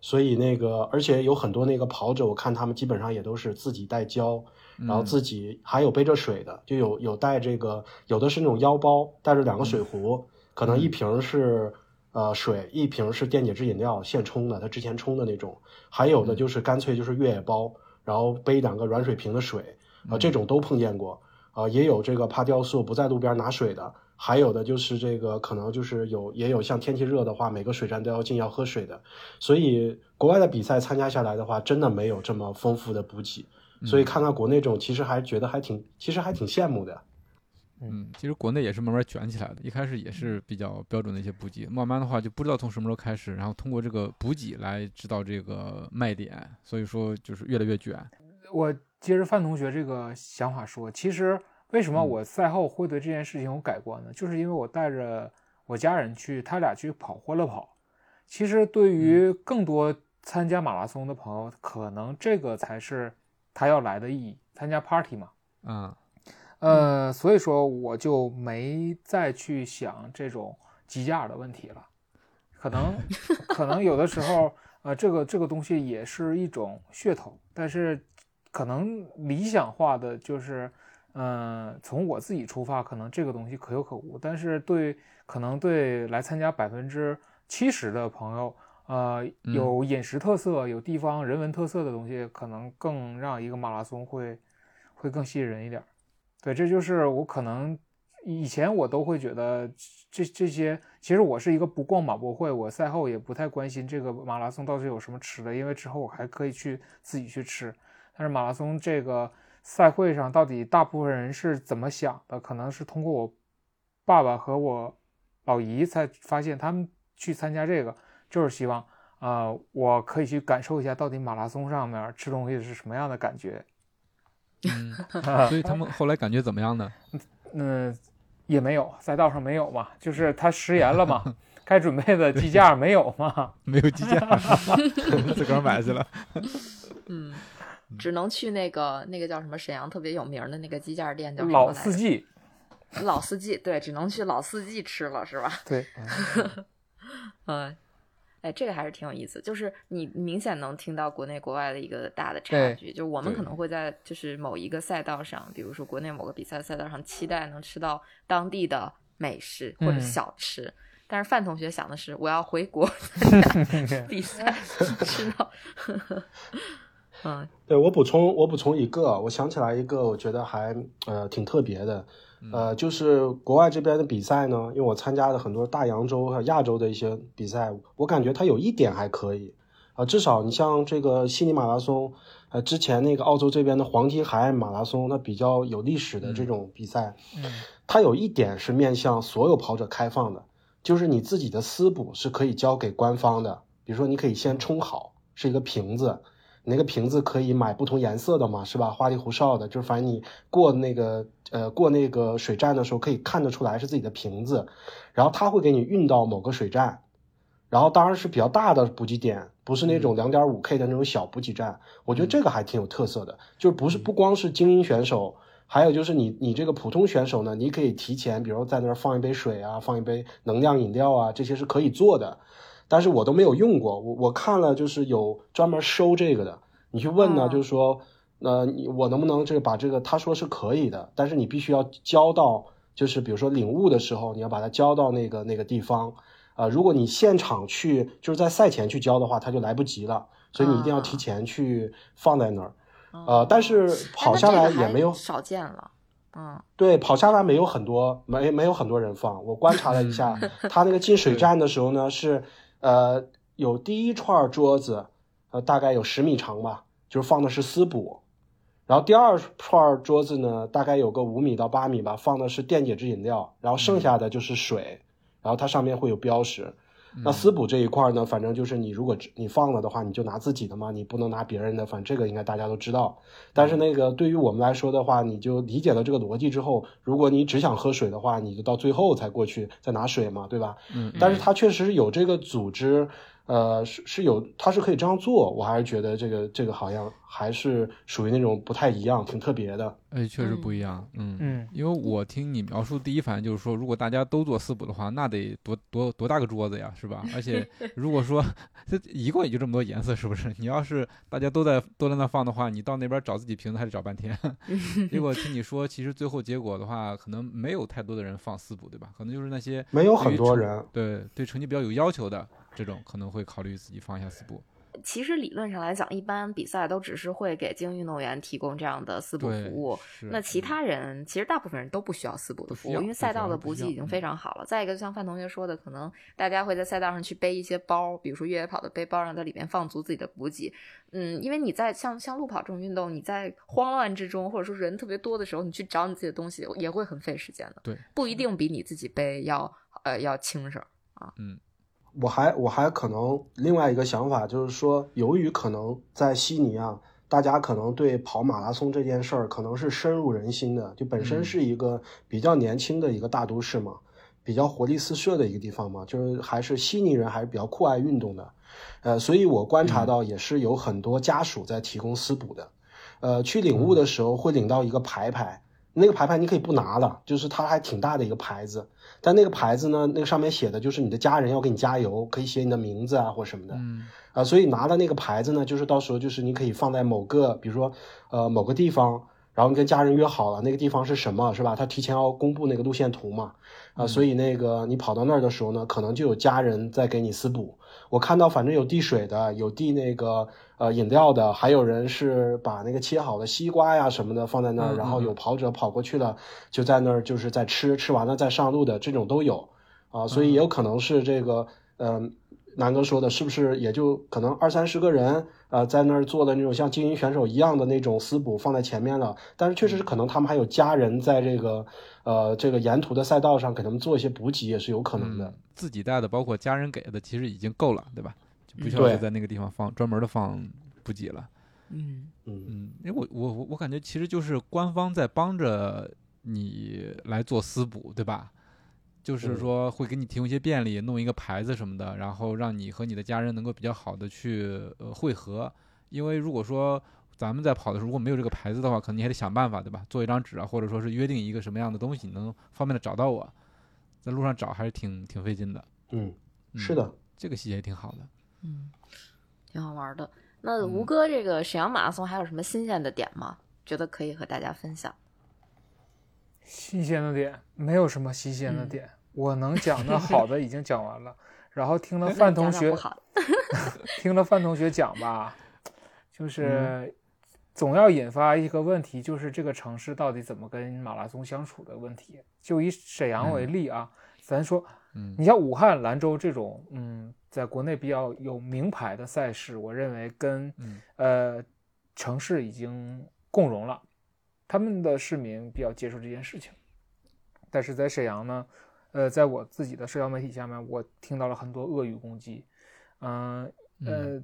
所以那个，而且有很多那个跑者，我看他们基本上也都是自己带胶，然后自己还有背着水的，就有有带这个，有的是那种腰包，带着两个水壶，可能一瓶是呃水，一瓶是电解质饮料现冲的，他之前冲的那种，还有的就是干脆就是越野包，然后背两个软水瓶的水，啊、这种都碰见过，啊、也有这个怕掉速不在路边拿水的，还有的就是这个可能就是有也有像天气热的话，每个水站都要进要喝水的，所以国外的比赛参加下来的话，真的没有这么丰富的补给，所以看到国内这种，其实还觉得还挺，其实还挺羡慕的。
嗯，其实国内也是慢慢卷起来的，一开始也是比较标准的一些补给，慢慢的话就不知道从什么时候开始，然后通过这个补给来知道这个卖点，所以说就是越来越卷。
我接着范同学这个想法说，其实为什么
嗯
我赛后会对这件事情有改观呢？就是因为我带着我家人去，他俩去跑欢乐跑。其实对于更多参加马拉松的朋友，可能这个才是他要来的意义，参加 party 嘛。
嗯，
呃，所以说我就没再去想这种机架的问题了。可能 可能有的时候，呃，这个这个东西也是一种噱头，但是可能理想化的就是，嗯，从我自己出发，可能这个东西可有可无。但是对，可能对来参加百分之七十的朋友，呃，有饮食特色、有地方人文特色的东西，可能更让一个马拉松会会更吸引人一点。对，这就是我可能。以前我都会觉得这这些，其实我是一个不逛马博会，我赛后也不太关心这个马拉松到底有什么吃的，因为之后我还可以去自己去吃。但是马拉松这个赛会上，到底大部分人是怎么想的？可能是通过我爸爸和我老姨才发现，他们去参加这个就是希望，呃，我可以去感受一下到底马拉松上面吃东西是什么样的感觉。
嗯，所以他们后来感觉怎么样呢？
嗯。也没有赛道上没有嘛，就是他食言了嘛，该准备的鸡架没有嘛，
没有鸡架，自个儿买去了。
嗯，只能去那个那个叫什么沈阳特别有名的那个鸡架店，叫
老四季。
老四季，对，只能去老四季吃了，是吧？
对。
嗯。哎，这个还是挺有意思，就是你明显能听到国内国外的一个大的差距。就我们可能会在就是某一个赛道上，比如说国内某个比赛赛道上，期待能吃到当地的美食或者小吃。但是范同学想的是，我要回国 比赛吃到。嗯，
对我补充，我补充一个，我想起来一个，我觉得还呃挺特别的。呃，就是国外这边的比赛呢，因为我参加了很多大洋洲和亚洲的一些比赛，我感觉它有一点还可以，啊，至少你像这个悉尼马拉松，呃，之前那个澳洲这边的黄金海岸马拉松，那比较有历史的这种比赛，
嗯，
它有一点是面向所有跑者开放的，就是你自己的私补是可以交给官方的，比如说你可以先冲好，是一个瓶子。那个瓶子可以买不同颜色的嘛，是吧？花里胡哨的，就是反正你过那个呃过那个水站的时候，可以看得出来是自己的瓶子，然后他会给你运到某个水站，然后当然是比较大的补给点，不是那种两点五 K 的那种小补给站。我觉得这个还挺有特色的，就是不是不光是精英选手，还有就是你你这个普通选手呢，你可以提前，比如在那儿放一杯水啊，放一杯能量饮料啊，这些是可以做的。但是我都没有用过，我我看了就是有专门收这个的，你去问呢，就是说，呃，你我能不能这个把这个，他说是可以的，但是你必须要交到，就是比如说领物的时候，你要把它交到那个那个地方，啊，如果你现场去就是在赛前去交的话，他就来不及了，所以你一定要提前去放在那儿，呃，但是跑下来也没有
少见了，嗯，
对，跑下来没有很多，没没有很多人放，我观察了一下，他那个进水站的时候呢是。呃，有第一串桌子，呃，大概有十米长吧，就是放的是私补，然后第二串桌子呢，大概有个五米到八米吧，放的是电解质饮料，然后剩下的就是水，然后它上面会有标识。那私补这一块呢，反正就是你如果你放了的话，你就拿自己的嘛，你不能拿别人的。反正这个应该大家都知道。但是那个对于我们来说的话，你就理解了这个逻辑之后，如果你只想喝水的话，你就到最后才过去再拿水嘛，对吧？
嗯。
但是它确实有这个组织。呃，是是有，他是可以这样做，我还是觉得这个这个好像还是属于那种不太一样，挺特别的。
哎，确实不一样，嗯嗯，因为我听你描述第一反应就是说，如果大家都做四补的话，那得多多多大个桌子呀，是吧？而且 如果说这一共也就这么多颜色，是不是？你要是大家都在都在那放的话，你到那边找自己瓶子还得找半天。结果听你说，其实最后结果的话，可能没有太多的人放四补，对吧？可能就是那些
没有很多人，
对对，成绩比较有要求的。这种可能会考虑自己放一下四步。
其实理论上来讲，一般比赛都只是会给精英运动员提供这样的四补服务。那其他人其实大部分人都不需要四补的服务，因为赛道的补给已经非常好了。再一个，就像范同学说的，可能大家会在赛道上去背一些包，比如说越野跑的背包，让在里面放足自己的补给。嗯，因为你在像像路跑这种运动，你在慌乱之中，或者说人特别多的时候，你去找你自己的东西也会很费时间的。
对，
不一定比你自己背要呃要轻省啊。
嗯。
我还我还可能另外一个想法就是说，由于可能在悉尼啊，大家可能对跑马拉松这件事儿可能是深入人心的，就本身是一个比较年轻的一个大都市嘛，比较活力四射的一个地方嘛，就是还是悉尼人还是比较酷爱运动的，呃，所以我观察到也是有很多家属在提供私补的，呃，去领物的时候会领到一个牌牌。那个牌牌你可以不拿了，就是它还挺大的一个牌子，但那个牌子呢，那个上面写的就是你的家人要给你加油，可以写你的名字啊或什么的，
嗯
啊，所以拿了那个牌子呢，就是到时候就是你可以放在某个，比如说呃某个地方，然后你跟家人约好了那个地方是什么，是吧？他提前要公布那个路线图嘛，啊，所以那个你跑到那儿的时候呢，可能就有家人在给你私补。我看到反正有递水的，有递那个呃饮料的，还有人是把那个切好的西瓜呀什么的放在那儿，
嗯
然后
嗯
有跑者跑过去了，就在那儿就是在吃，吃完了再上路的这种都有啊，所以也有可能是这个嗯。南哥说的，是不是也就可能二三十个人，呃，在那儿做的那种像精英选手一样的那种私补放在前面了？但是确实是可能他们还有家人在这个，呃，这个沿途的赛道上给他们做一些补给也是有可能的。
嗯自己带的，包括家人给的，其实已经够了，对吧？就不需要再在那个地方放专门的放补给了。
嗯
嗯
嗯，因为我我我我感觉其实就是官方在帮着你来做私补，对吧？就是
嗯
说会给你提供一些便利，弄一个牌子什么的，然后让你和你的家人能够比较好的去呃汇合。因为如果说咱们在跑的时候如果没有这个牌子的话，可能你还得想办法，对吧？做一张纸啊，或者说是约定一个什么样的东西，你能方便的找到我。在路上找还是挺挺费劲的。
嗯，
嗯
是的，
这个细节挺好的。
嗯，挺好玩的。那吴
嗯
哥这个沈阳马拉松还有什么新鲜的点吗？觉得可以和大家分享。
新鲜的点没有什么新鲜的
嗯
点，我能讲的好的已经讲完了。然后听了范同学 听了范同学讲吧，就是总要引发一个问题，就是这个城市到底怎么跟马拉松相处的问题。就以沈阳为例啊，咱说，
嗯
你像武汉、兰州这种，嗯，在国内比较有名牌的赛事，我认为跟
嗯
呃城市已经共融了，他们的市民比较接受这件事情。但是在沈阳呢，呃，在我自己的社交媒体下面，我听到了很多恶语攻击，嗯呃，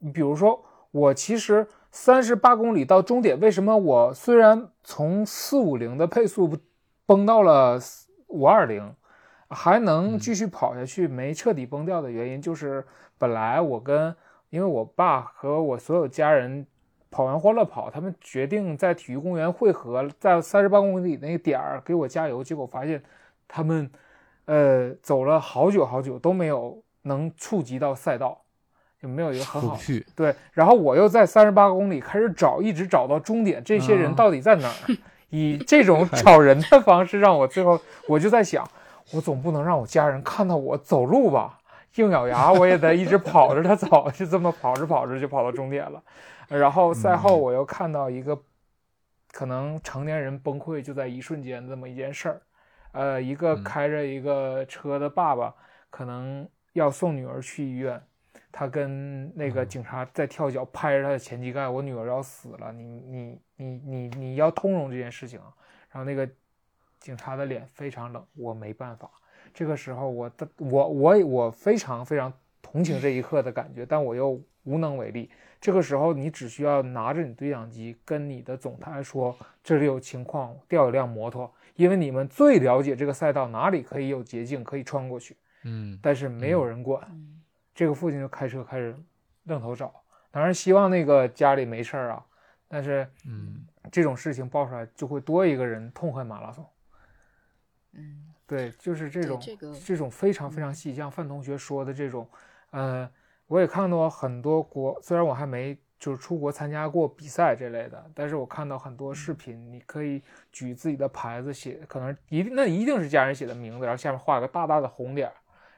你比如说我其实三十八公里到终点，为什么我虽然从四五零的配速崩到了五二零，还能继续跑下去，没彻底崩掉的原因，就是本来我跟因为我爸和我所有家人跑完欢乐跑，他们决定在体育公园汇合，在三十八公里那个点儿给我加油，结果发现他们呃走了好久好久都没有能触及到赛道，就没有一个很好
去。
对，然后我又在三十八公里开始找，一直找到终点，这些人
啊
到底在哪儿？以这种 找人的方式，让我最后我就在想，我总不能让我家人看到我走路吧？硬咬牙，我也得一直跑着他走，就这么跑着跑着就跑到终点了。然后赛后我又看到一个可能成年人崩溃就在一瞬间这么一件事儿，呃，一个
嗯
开着一个车的爸爸可能要送女儿去医院，他跟那个警察在跳脚拍着他的前膝盖，我女儿要死了，你你你你你要通融这件事情啊。然后那个警察的脸非常冷，我没办法。这个时候我的我我我非常非常同情这一刻的感觉，但我又无能为力。这个时候你只需要拿着你对讲机跟你的总台说这里有情况，调一辆摩托，因为你们最了解这个赛道哪里可以有捷径可以穿过去，
嗯。
但是没有人管。
嗯。
这个父亲就开车开始愣头找，当然希望那个家里没事儿啊，但是
嗯。
这种事情爆出来就会多一个人痛恨马拉松。
嗯。
对，就是这种
这个
这种非常非常细，像范同学说的这种，呃，我也看到很多国，虽然我还没就是出国参加过比赛这类的，但是我看到很多视频，你可以举自己的牌子写，可能一定那一定是家人写的名字，然后下面画个大大的红点儿，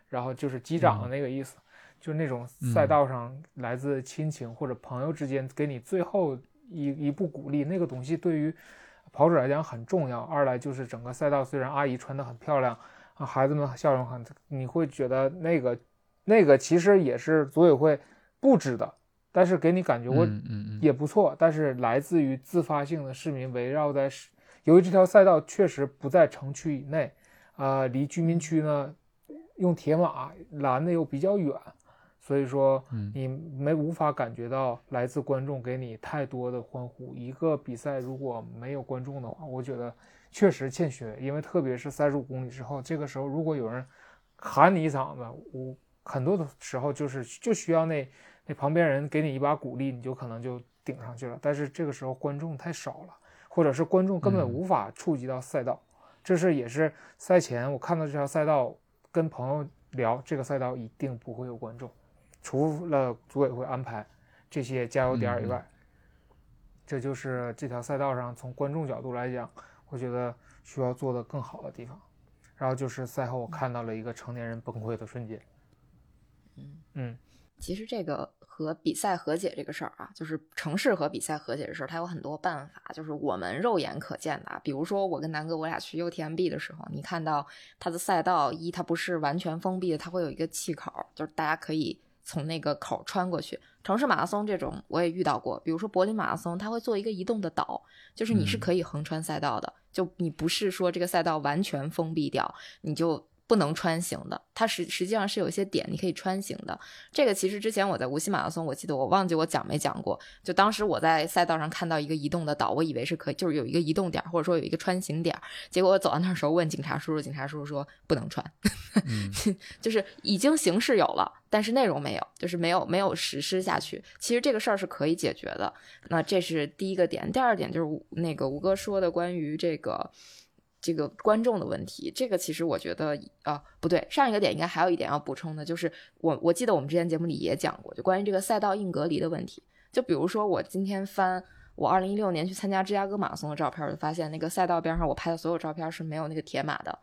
然后就是击掌的那个意思，就是那种赛道上来自亲情或者朋友之间给你最后一一步鼓励，那个东西对于跑者来讲很重要。二来就是整个赛道虽然阿姨穿的很漂亮，啊，孩子们笑容很，你会觉得那个那个其实也是组委会布置的，但是给你感觉我
嗯嗯嗯
也不错，但是来自于自发性的市民围绕在，由于这条赛道确实不在城区以内，啊、离居民区呢用铁马拦的又比较远，所以说
嗯
你没无法感觉到来自观众给你太多的欢呼。一个比赛如果没有观众的话，我觉得确实欠缺，因为特别是三十五公里之后，这个时候如果有人喊你一嗓子，我很多的时候就是就需要那那旁边人给你一把鼓励，你就可能就顶上去了。但是这个时候观众太少了，或者是观众根本
嗯
无法触及到赛道。这是也是赛前我看到这条赛道，跟朋友聊，这个赛道一定不会有观众，除了组委会安排这些加油点儿以
嗯
外，这就是这条赛道上从观众角度来讲，我觉得需要做的更好的地方。然后就是赛后我看到了一个成年人崩溃的瞬间。
嗯
嗯
其实这个和比赛和解这个事儿啊，就是城市和比赛和解的事儿，它有很多办法，就是我们肉眼可见的啊。比如说我跟南哥我俩去 UTMB 的时候，你看到它的赛道一，它不是完全封闭的，它会有一个气口，就是大家可以从那个口穿过去。城市马拉松这种我也遇到过，比如说柏林马拉松，它会做一个移动的岛，就是你是
嗯
可以横穿赛道的，就你不是说这个赛道完全封闭掉，你就不能穿行的，它实实际上是有一些点你可以穿行的。这个其实之前我在无锡马拉松，我记得我忘记我讲没讲过。就当时我在赛道上看到一个移动的岛，我以为是可以，就是有一个移动点，或者说有一个穿行点。结果我走到那儿时候问警察叔叔，警察叔叔说不能穿，
嗯
就是已经形式有了，但是内容没有，就是没有没有实施下去。其实这个事儿是可以解决的。那这是第一个点，第二点就是那个吴哥说的关于这个。这个观众的问题，这个其实我觉得啊、不对，上一个点应该还有一点要补充的，就是我我记得我们之前节目里也讲过，就关于这个赛道硬隔离的问题。就比如说我今天翻我二零一六年去参加芝加哥马拉松的照片，我就发现那个赛道边上我拍的所有照片是没有那个铁马的，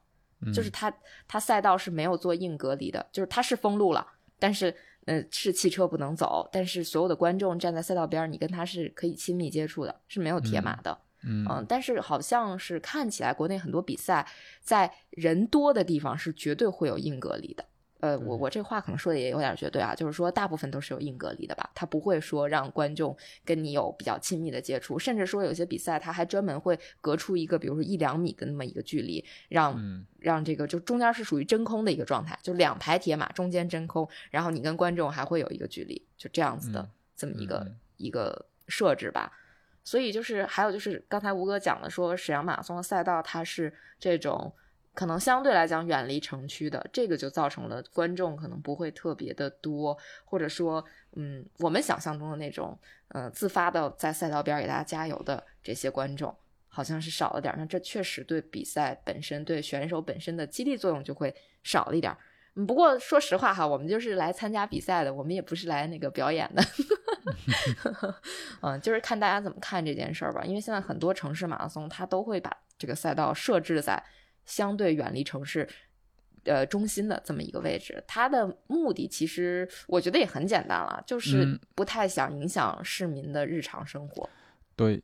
嗯
就是它它赛道是没有做硬隔离的，就是它是封路了，但是呃是汽车不能走，但是所有的观众站在赛道边，你跟他是可以亲密接触的，是没有铁马的。
嗯
嗯，但是好像是看起来国内很多比赛在人多的地方是绝对会有硬隔离的。呃，我我这话可能说的也有点绝对啊，就是说大部分都是有硬隔离的吧，他不会说让观众跟你有比较亲密的接触，甚至说有些比赛他还专门会隔出一个，比如说一两米的那么一个距离，让、
嗯
让这个就中间是属于真空的一个状态，就两排铁马中间真空，然后你跟观众还会有一个距离，就这样子的、
嗯
这么一个、
嗯
一个设置吧。所以就是还有就是刚才吴哥讲的说，沈阳马拉松的赛道它是这种可能相对来讲远离城区的，这个就造成了观众可能不会特别的多，或者说嗯我们想象中的那种呃自发的在赛道边给大家加油的这些观众。好像是少了点儿，那这确实对比赛本身、对选手本身的激励作用就会少了一点儿。嗯，不过说实话哈，我们就是来参加比赛的，我们也不是来那个表演的。嗯，就是看大家怎么看这件事儿吧。因为现在很多城市马拉松，它都会把这个赛道设置在相对远离城市。呃，中心的这么一个位置，它的目的其实我觉得也很简单了，就是
嗯
不太想影响市民的日常生活。
对，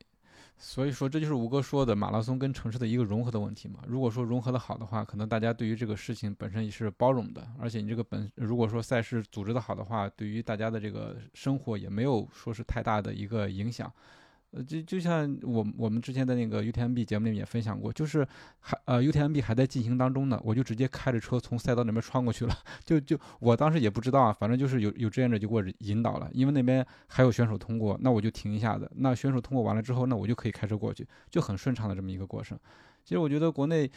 所以说这就是吴哥说的马拉松跟城市的一个融合的问题嘛。如果说融合的好的话，可能大家对于这个事情本身也是包容的，而且你这个本如果说赛事组织的好的话，对于大家的这个生活也没有说是太大的一个影响。呃，就就像我我们之前的那个 UTMB 节目里面也分享过，就是还呃 UTMB 还在进行当中呢，我就直接开着车从赛道那边穿过去了。就就我当时也不知道啊，反正就是有有志愿者就给我引导了，因为那边还有选手通过，那我就停一下子。那选手通过完了之后，那我就可以开车过去，就很顺畅的这么一个过程。其实我觉得国内。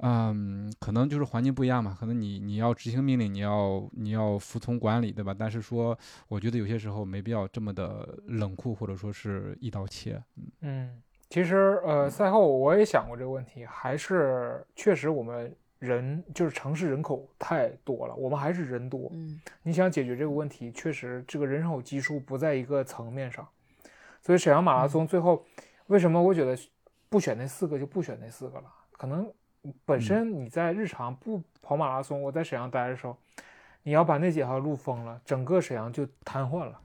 嗯，可能就是环境不一样嘛，可能你你要执行命令，你要你要服从管理，对吧？但是说，我觉得有些时候没必要这么的冷酷，或者说是一刀切。嗯
嗯，其实呃，赛后我也想过这个问题，还是确实我们人就是城市人口太多了，我们还是人多。
嗯
你想解决这个问题，确实这个人口基数不在一个层面上，所以沈阳马拉松最后为什么我觉得不选那四个就不选那四个了？可能本身你在日常不跑马拉松，我在沈阳待的时候，你要把那几条路封了，整个沈阳就瘫痪了。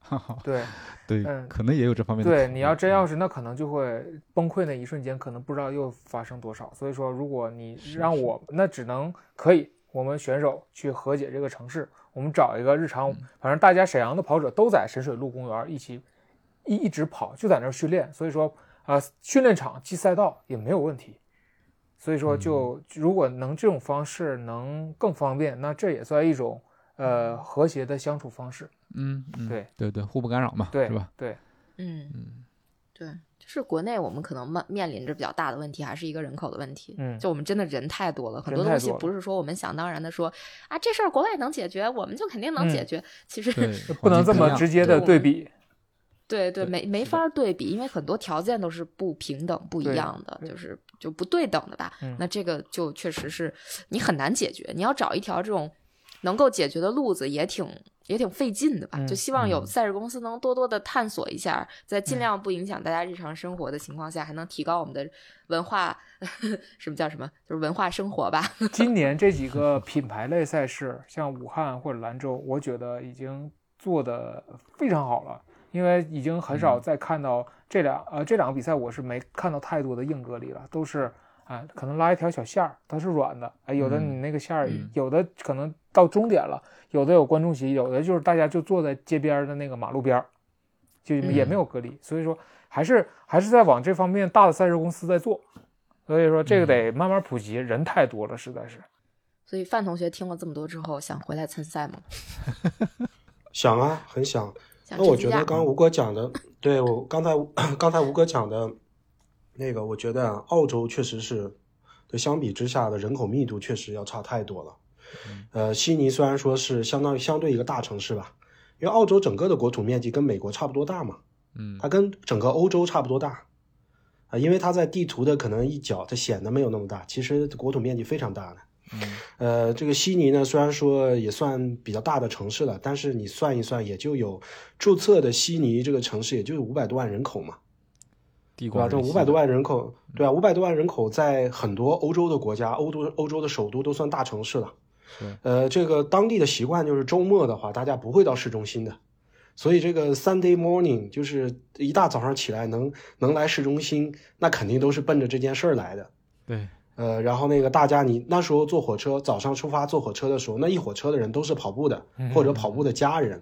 哈哈，
对
对，
嗯
可能也有这方面的。
对，你要真
嗯
要是那可能就会崩溃，那一瞬间可能不知道又发生多少。所以说，如果你让我，那只能可以，我们选手去和解这个城市，我们找一个日常，反正大家沈阳的跑者都在沈水路公园一起一一直跑，就在那儿训练。所以说啊、训练场记赛道也没有问题。所以说就，如果能这种方式能更方便，那这也算一种呃和谐的相处方式。
嗯，嗯，
对
对对，互不干扰嘛，
对，
是吧？
对，
嗯
嗯，
对，就是国内我们可能面面临着比较大的问题，还是一个人口的问题。
嗯
就我们真的人太多了，很多东西不是说我们想当然的说啊，这事儿国外能解决，我们就肯定能解
嗯
决。其实，
不能这么直接的
对
比。
对对，没没法儿对比，因为很多条件都是不平等、不一样的，就是就不对等的吧。
嗯
那这个就确实是你很难解决，你要找一条这种能够解决的路子，也挺也挺费劲的吧。就
嗯
希望有
嗯
赛事公司能多多的探索一下，在尽
嗯
量不影响大家日常生活的情况下，还能提高我们的文化，什么叫什么？就是文化生活吧。
今年这几个品牌类赛事，像武汉或者兰州，我觉得已经做的非常好了，因为已经很少
嗯
再看到这两、呃这两个比赛，我是没看到太多的硬隔离了，都是啊、可能拉一条小线儿，它是软的，哎，有的
嗯
你那个线儿，
嗯
有的可能到终点了，有的有观众席，有的就是大家就坐在街边儿的那个马路边儿，就也没有隔离，所以说还是还是在往这方面大的赛事公司在做。所以说这个得慢慢普及，人太多了，实在是。
所以范同学听了这么多之后，想回来参赛吗？
想啊，很想。
想
那我觉得刚刚吴哥讲的，对我刚才刚才吴哥讲的那个，我觉得啊澳洲确实是，对相比之下的人口密度确实要差太多了。呃，悉尼虽然说是相当于相对一个大城市吧，因为澳洲整个的国土面积跟美国差不多大嘛，
嗯
它跟整个欧洲差不多大。啊、因为它在地图的可能一角，它显得没有那么大，其实国土面积非常大的。
嗯
呃，这个悉尼呢，虽然说也算比较大的城市了，但是你算一算，也就有注册的悉尼这个城市，也就有五百多万人口嘛，对吧？
地广人稀
这五百多万人口，对啊，五百多万人口在很多欧洲的国家，欧洲欧洲的首都都算大城市了。
是
呃，这个当地的习惯就是周末的话，大家不会到市中心的，所以这个 Sunday morning 就是一大早上起来能能来市中心，那肯定都是奔着这件事儿来的。
对
呃，然后那个大家，你那时候坐火车，早上出发坐火车的时候，那一火车的人都是跑步的，或者跑步的家人，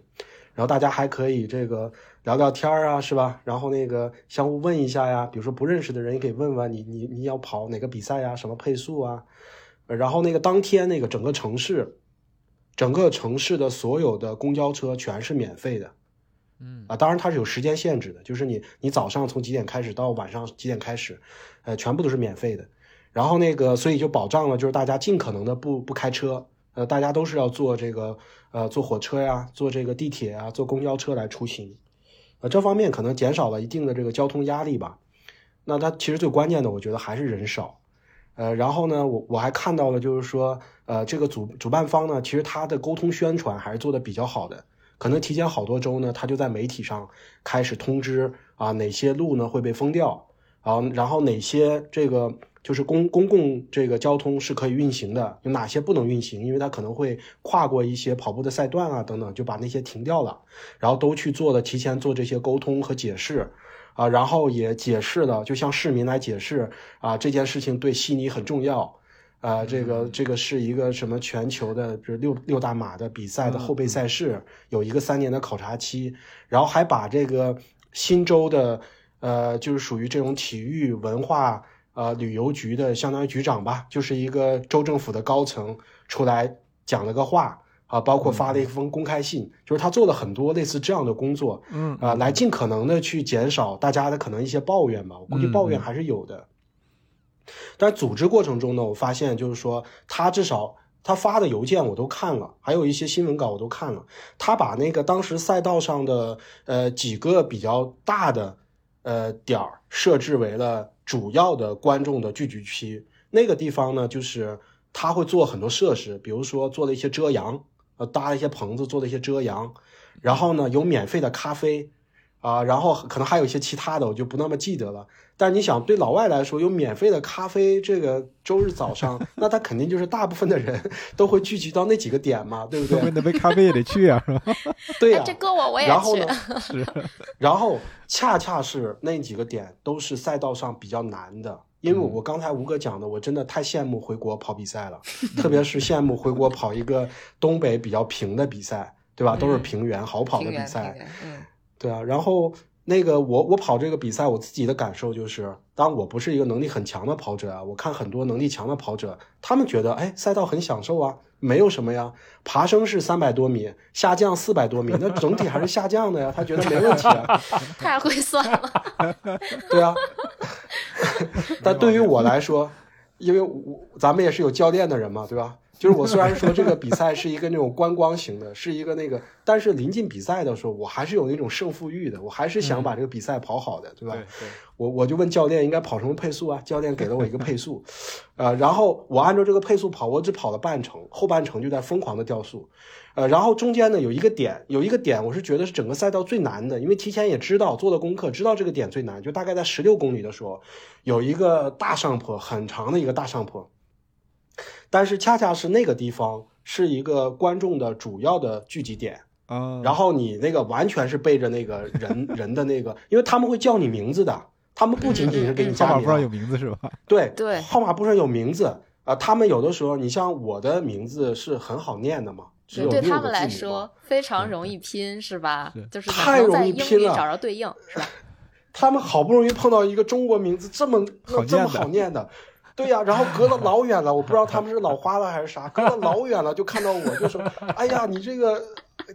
然后大家还可以这个聊聊天儿啊，是吧？然后那个相互问一下呀，比如说不认识的人也可以问问你，你你要跑哪个比赛呀，什么配速啊？呃然后那个当天那个整个城市，整个城市的所有的公交车全是免费的。
嗯
啊，当然它是有时间限制的，就是你你早上从几点开始到晚上几点开始，呃，全部都是免费的。然后那个，所以就保障了，就是大家尽可能的不不开车，呃，大家都是要坐这个呃坐火车呀，坐这个地铁啊，坐公交车来出行，呃，这方面可能减少了一定的这个交通压力吧。那它其实最关键的，我觉得还是人少。呃，然后呢，我我还看到了，就是说，呃，这个主主办方呢，其实他的沟通宣传还是做的比较好的。可能提前好多周呢，他就在媒体上开始通知啊，哪些路呢会被封掉啊，然后哪些这个就是公公共这个交通是可以运行的，有哪些不能运行，因为它可能会跨过一些跑步的赛段啊等等，就把那些停掉了，然后都去做了提前做这些沟通和解释。啊，然后也解释了，就向市民来解释啊，这件事情对悉尼很重要，啊，这个这个是一个什么全球的，比如六六大马的比赛的后备赛事，有一个三年的考察期，然后还把这个新州的呃，就是属于这种体育文化呃旅游局的相当于局长吧，就是一个州政府的高层出来讲了个话。啊，包括发了一封公开信，就是他做了很多类似这样的工作，
嗯
啊，来尽可能的去减少大家的可能一些抱怨吧。我估计抱怨还是有的。但组织过程中呢，我发现就是说，他至少他发的邮件我都看了，还有一些新闻稿我都看了。他把那个当时赛道上的呃几个比较大的呃点儿设置为了主要的观众的聚集区。那个地方呢，就是他会做很多设施，比如说做了一些遮阳，呃，搭一些棚子，做了一些遮阳，然后呢有免费的咖啡。啊，然后可能还有一些其他的，我就不那么记得了。但你想，对老外来说，有免费的咖啡，这个周日早上，那他肯定就是大部分的人都会聚集到那几个点嘛，对不对？
那杯咖啡也得去啊，是吧？
对呀、
哎，这搁我我也去
然后呢。
是，
然后恰恰是那几个点都是赛道上比较难的，因为
嗯
我刚才吴哥讲的，我真的太羡慕回国跑比赛了，特别是羡慕回国跑一个东北比较平的比赛，对吧？都是
嗯
平原好跑的比赛
嗯
对啊，然后那个我我跑这个比赛，我自己的感受就是，当然我不是一个能力很强的跑者啊，我看很多能力强的跑者，他们觉得哎赛道很享受啊，没有什么呀，爬升是三百多米，下降四百多米，那整体还是下降的呀，他觉得没问题啊，
太会算了。
对啊，但对于我来说，因为我咱们也是有教练的人嘛，对吧？就是我虽然说这个比赛是一个那种观光型的，是一个那个，但是临近比赛的时候，我还是有那种胜负欲的，我还是想把这个比赛跑好的，对吧？
对对，
我我就问教练应该跑什么配速啊？教练给了我一个配速，呃，然后我按照这个配速跑，我只跑了半程，后半程就在疯狂的掉速，呃，然后中间呢有一个点，有一个点我是觉得是整个赛道最难的，因为提前也知道做了功课，知道这个点最难，就大概在十六公里的时候，有一个大上坡，很长的一个大上坡，但是恰恰是那个地方是一个观众的主要的聚集点。
啊，
然后你那个完全是背着那个人 人的那个，因为他们会叫你名字的，他们不仅仅是给你
号
加名，
码簿上有名字是吧？
对
对
号码簿上有名字啊、他们有的时候，你像我的名字是很好念的嘛，只有
对他们来说非常容易拼，是吧
是？
就是
太容易拼了
找着对应，是吧？
他们好不容易碰到一个中国名字这么这么
好念的
好念的。对呀、然后隔了老远了，我不知道他们是老花了还是啥，隔了老远了就看到我，就说：“哎呀，你这个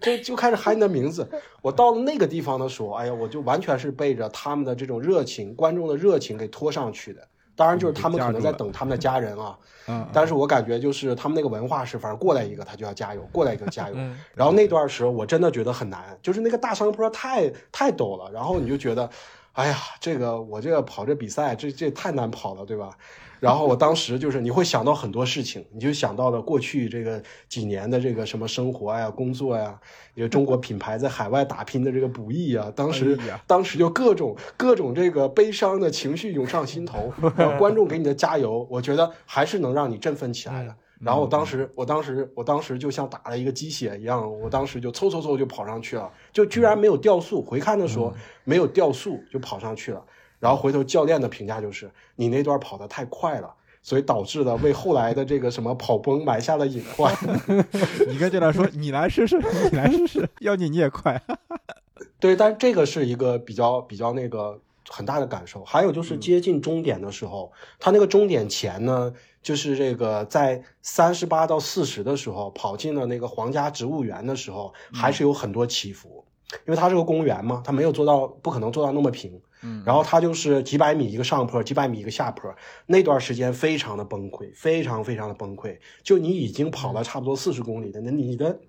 就就开始喊你的名字。”我到了那个地方的时候，哎呀，我就完全是被着他们的这种热情、观众的热情给拖上去的。当然，就是他们可能在等他们的家人啊，
嗯，
但是我感觉就是他们那个文化是，反正过来一个他就要加油，过来一个加油。
嗯
然后那段时候我真的觉得很难，就是那个大山坡太太陡了，然后你就觉得，哎呀，这个我这个跑这比赛，这这太难跑了，对吧？然后我当时就是你会想到很多事情，你就想到了过去这个几年的这个什么生活呀、工作呀，有中国品牌在海外打拼的这个不易啊，当时、当时就各种各种这个悲伤的情绪涌上心头，然后观众给你的加油，我觉得还是能让你振奋起来的。然后我当时，我当时，我当时就像打了一个鸡血一样，我当时就嗖嗖嗖就跑上去了，就居然没有掉速。回看的时候没有掉速，就跑上去了。然后回头教练的评价就是你那段跑得太快了，所以导致的为后来的这个什么跑崩埋下了隐患。
你跟教练说，你来试试，你来试试，要你你也快。
对，但这个是一个比较比较那个很大的感受。还有就是接近终点的时候，他那个终点前呢，就是这个在三十八到四十的时候跑进了那个皇家植物园的时候，还是有很多起伏，因为它是个公园嘛，它没有做到，不可能做到那么平。
嗯
然后他就是几百米一个上坡，几百米一个下坡，那段时间非常的崩溃，非常非常的崩溃。就你已经跑了差不多四十公里的，那你的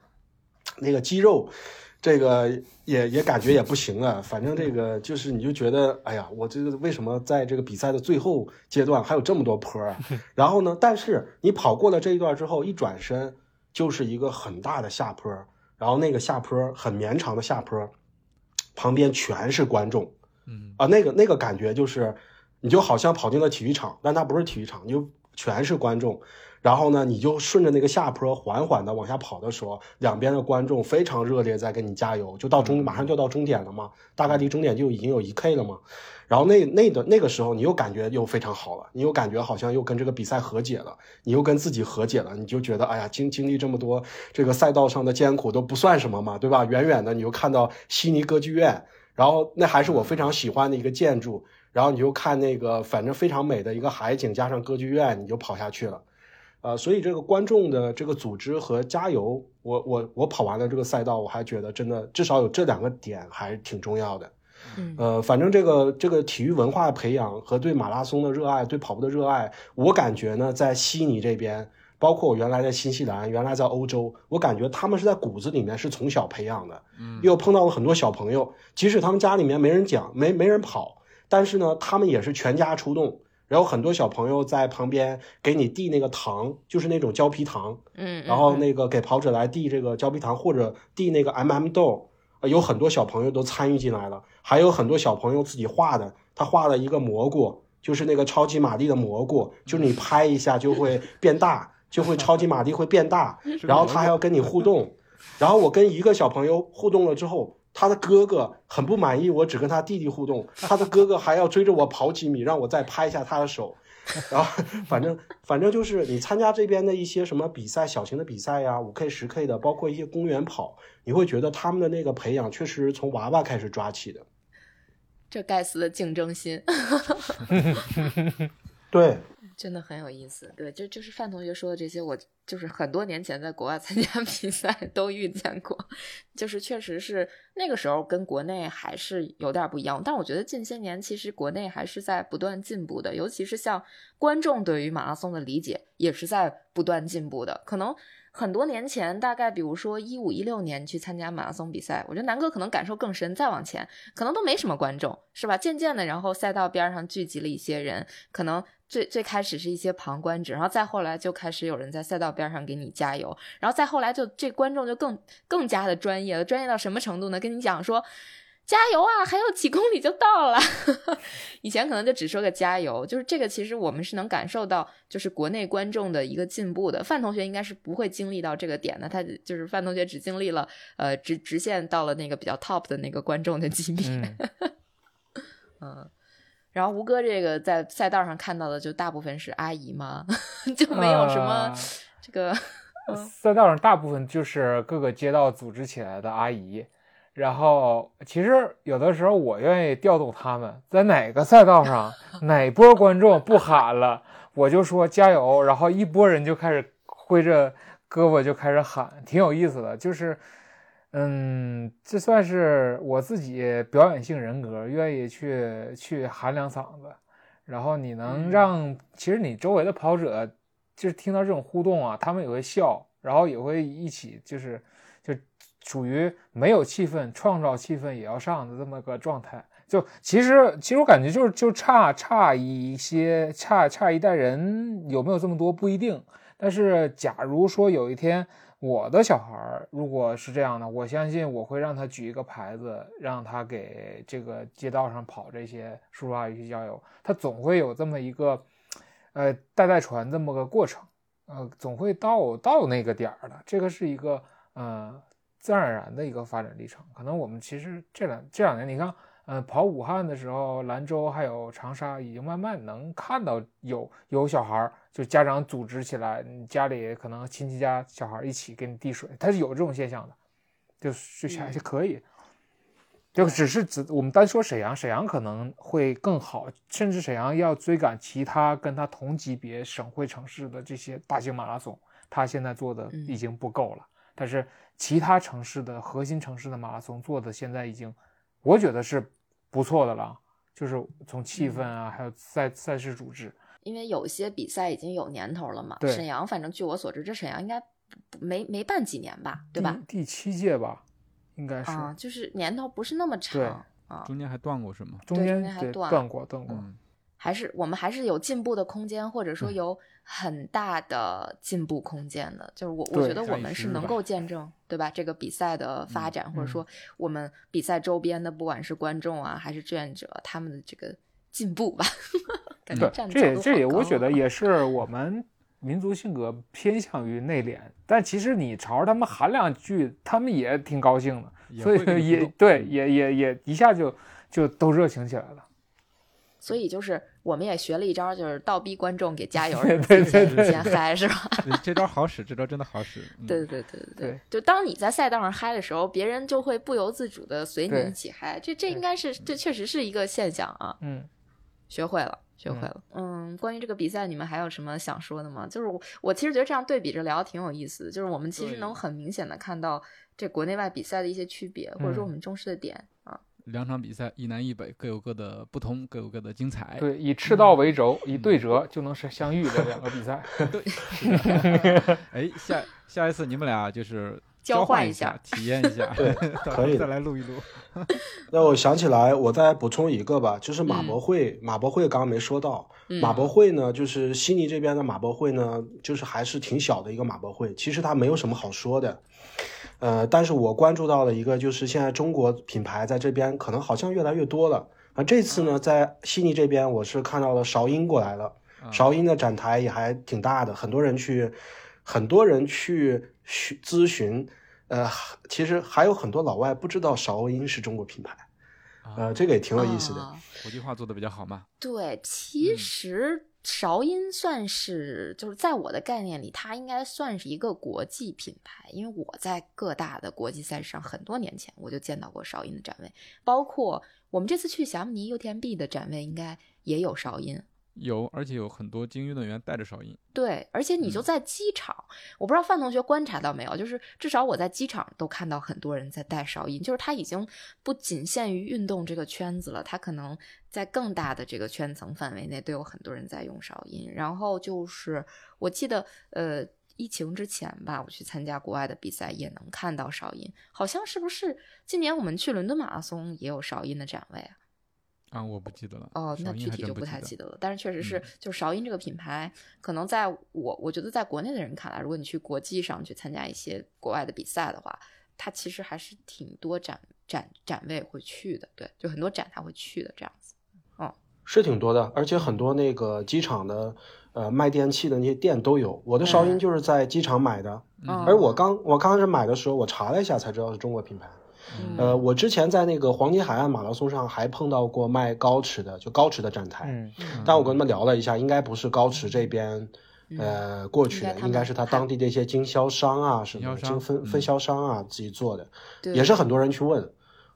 那个肌肉，这个也也感觉也不行了。反正这个就是你就觉得，哎呀，我这个为什么在这个比赛的最后阶段还有这么多坡啊？然后呢，但是你跑过了这一段之后，一转身就是一个很大的下坡，然后那个下坡很绵长的下坡，旁边全是观众。
嗯
啊，那个那个感觉就是，你就好像跑进了体育场，但它不是体育场，你就全是观众。然后呢，你就顺着那个下坡缓缓的往下跑的时候，两边的观众非常热烈，在给你加油。就到终，马上就到终点了嘛，大概离终点就已经有一 K 了嘛。然后那那的那个时候，你又感觉又非常好了，你又感觉好像又跟这个比赛和解了，你又跟自己和解了，你就觉得哎呀，经经历这么多这个赛道上的艰苦都不算什么嘛，对吧？远远的你又看到悉尼歌剧院。然后那还是我非常喜欢的一个建筑，然后你就看那个反正非常美的一个海景，加上歌剧院，你就跑下去了，呃，所以这个观众的这个组织和加油，我我我跑完了这个赛道，我还觉得真的至少有这两个点还是挺重要的，
嗯
呃，反正这个这个体育文化的培养和对马拉松的热爱，对跑步的热爱，我感觉呢，在悉尼这边。包括我原来在新西兰，原来在欧洲，我感觉他们是在骨子里面是从小培养的。
嗯
又碰到了很多小朋友，即使他们家里面没人讲，没没人跑，但是呢，他们也是全家出动。然后很多小朋友在旁边给你递那个糖，就是那种胶皮糖，
嗯，
然后
嗯
那个给跑者来递这个胶皮糖或者递那个 MM 豆，呃有很多小朋友都参与进来了，还有很多小朋友自己画的，他画了一个蘑菇，就是那个超级玛丽的蘑菇，就是你拍一下就会变大，就会超级玛丽会变大，然后他还要跟你互动。然后我跟一个小朋友互动了之后，他的哥哥很不满意，我只跟他弟弟互动，他的哥哥还要追着我跑几米，让我再拍一下他的手。然后反正反正就是你参加这边的一些什么比赛，小型的比赛呀，五 K、十 K 的，包括一些公园跑，你会觉得他们的那个培养确实从娃娃开始抓起的。
这该死的竞争心，
对，
真的很有意思。对，就就是范同学说的这些，我就是很多年前在国外参加 比赛都遇见过，就是确实是那个时候跟国内还是有点不一样。但我觉得近些年其实国内还是在不断进步的，尤其是像观众对于马拉松的理解也是在不断进步的。可能很多年前，大概比如说一五一六年去参加马拉松比赛，我觉得南哥可能感受更深。再往前，可能都没什么观众，是吧？渐渐的，然后赛道边上聚集了一些人，可能。最最开始是一些旁观者，然后再后来就开始有人在赛道边上给你加油，然后再后来就这观众就更更加的专业了，专业到什么程度呢？跟你讲说加油啊，还有几公里就到了。以前可能就只说个加油，就是这个其实我们是能感受到，就是国内观众的一个进步的。范同学应该是不会经历到这个点的，他就是范同学只经历了呃直直线到了那个比较 top 的那个观众的级别。嗯。然后吴哥这个在赛道上看到的就大部分是阿姨嘛？就没有什么这个
赛道上大部分就是各个街道组织起来的阿姨。然后其实有的时候我愿意调动他们，在哪个赛道上 哪波观众不喊了，我就说加油，然后一波人就开始挥着胳膊就开始喊，挺有意思的，就是。嗯，这算是我自己表演性人格，愿意去去喊两嗓子，然后你能让其实你周围的跑者就是听到这种互动啊，他们也会笑，然后也会一起就是就属于没有气氛，创造气氛也要上的这么个状态。就其实其实我感觉就是就差差一些，差差一代人有没有这么多不一定，但是假如说有一天。我的小孩如果是这样的，我相信我会让他举一个牌子，让他给这个街道上跑这些叔叔阿姨去加油。他总会有这么一个，呃，代代传这么个过程，呃，总会到到那个点儿的。这个是一个呃自然而然的一个发展历程。可能我们其实这两这两年，你看。呃，跑武汉的时候，兰州还有长沙，已经慢慢能看到有有小孩儿，就家长组织起来，你家里可能亲戚家小孩一起给你递水，他是有这种现象的，就就还是可以，就只是只我们单说沈阳，沈阳可能会更好，甚至沈阳要追赶其他跟他同级别省会城市的这些大型马拉松，他现在做的已经不够了，但是其他城市的核心城市的马拉松做的现在已经。我觉得是不错的了，就是从气氛啊，还有赛赛事组织，
因为有些比赛已经有年头了嘛。
对，
沈阳，反正据我所知，这沈阳应该没没办几年吧，对吧？
第七届吧，应该是。
啊，就是年头不是那么长啊。
中间还断过是吗？
中间
还断
断过，断过。
还是我们还是有进步的空间，或者说有很大的进步空间的。就是我我觉得我们是能够见证，对吧？这个比赛的发展，或者说我们比赛周边的，不管是观众啊，还是志愿者，他们的这个进步吧。感觉
这也这也我觉得也是我们民族性格偏向于内敛，但其实你朝着他们喊两句，他们也挺高兴的，所以也对，也也也一下就就都热情起来了。
所以就是我们也学了一招，就是倒逼观众给加油，
自
己先嗨，是吧？
这招好使，这招真的好使。
对对对对对，就当你在赛道上嗨的时候，别人就会不由自主的随你一起嗨。这这应该是这确实是一个现象啊。
嗯，
学会了，学会了。嗯，关于这个比赛，你们还有什么想说的吗？就是我我其实觉得这样对比着聊挺有意思，就是我们其实能很明显的看到这国内外比赛的一些区别，或者说我们重视的点啊。
两场比赛，一南一北，各有各的不同，各有各的精彩。
对，以赤道为轴，以对折就能是相遇的两个比赛。
对。哎，下下一次你们俩就是交
换
一
下，
体验一下。
对，可以
再来录一录。
那我想起来，我再补充一个吧，就是马博会。马博会刚刚没说到，马博会呢，就是悉尼这边的马博会呢，就是还是挺小的一个马博会。其实它没有什么好说的。呃，但是我关注到了一个，就是现在中国品牌在这边可能好像越来越多了啊。这次呢，在悉尼这边，我是看到了韶音过来了，韶音的展台也还挺大的，很多人去，很多人去询咨询。呃，其实还有很多老外不知道韶音是中国品牌，呃，这个也挺有意思的。
国际化做的比较好嘛？
对，其实。韶音算是，就是在我的概念里，它应该算是一个国际品牌，因为我在各大的国际赛事上，很多年前我就见到过韶音的展位，包括我们这次去霞慕尼 UTMB 的展位，应该也有韶音
有，而且有很多精英运动员带着哨音。
对，而且你就
嗯
在机场，我不知道范同学观察到没有，就是至少我在机场都看到很多人在带哨音，就是他已经不仅限于运动这个圈子了，他可能在更大的这个圈层范围内都有很多人在用哨音。然后就是我记得，呃，疫情之前吧，我去参加国外的比赛也能看到哨音，好像是不是今年我们去伦敦马拉松也有哨音的展位啊？
啊，我不记得了。
哦，那具体就不太记得了。但是确实是
嗯，
就是韶音这个品牌，可能在我我觉得在国内的人看来，如果你去国际上去参加一些国外的比赛的话，它其实还是挺多展展展位会去的，对，就很多展他会去的这样子。
嗯是挺多的，而且很多那个机场的呃卖电器的那些店都有。我的韶音
嗯
就是在机场买的，
嗯
而我刚我刚开始买的时候，我查了一下才知道是中国品牌。
嗯
呃，我之前在那个黄金海岸马拉松上还碰到过卖高驰的，就高驰的站台，
嗯，
但我跟他们聊了一下，应该不是高驰这边。
嗯
呃，过去的
应该
是他当地的一些经销商啊，什么
经销商
分分
嗯
销商啊自己做的，也是很多人去问，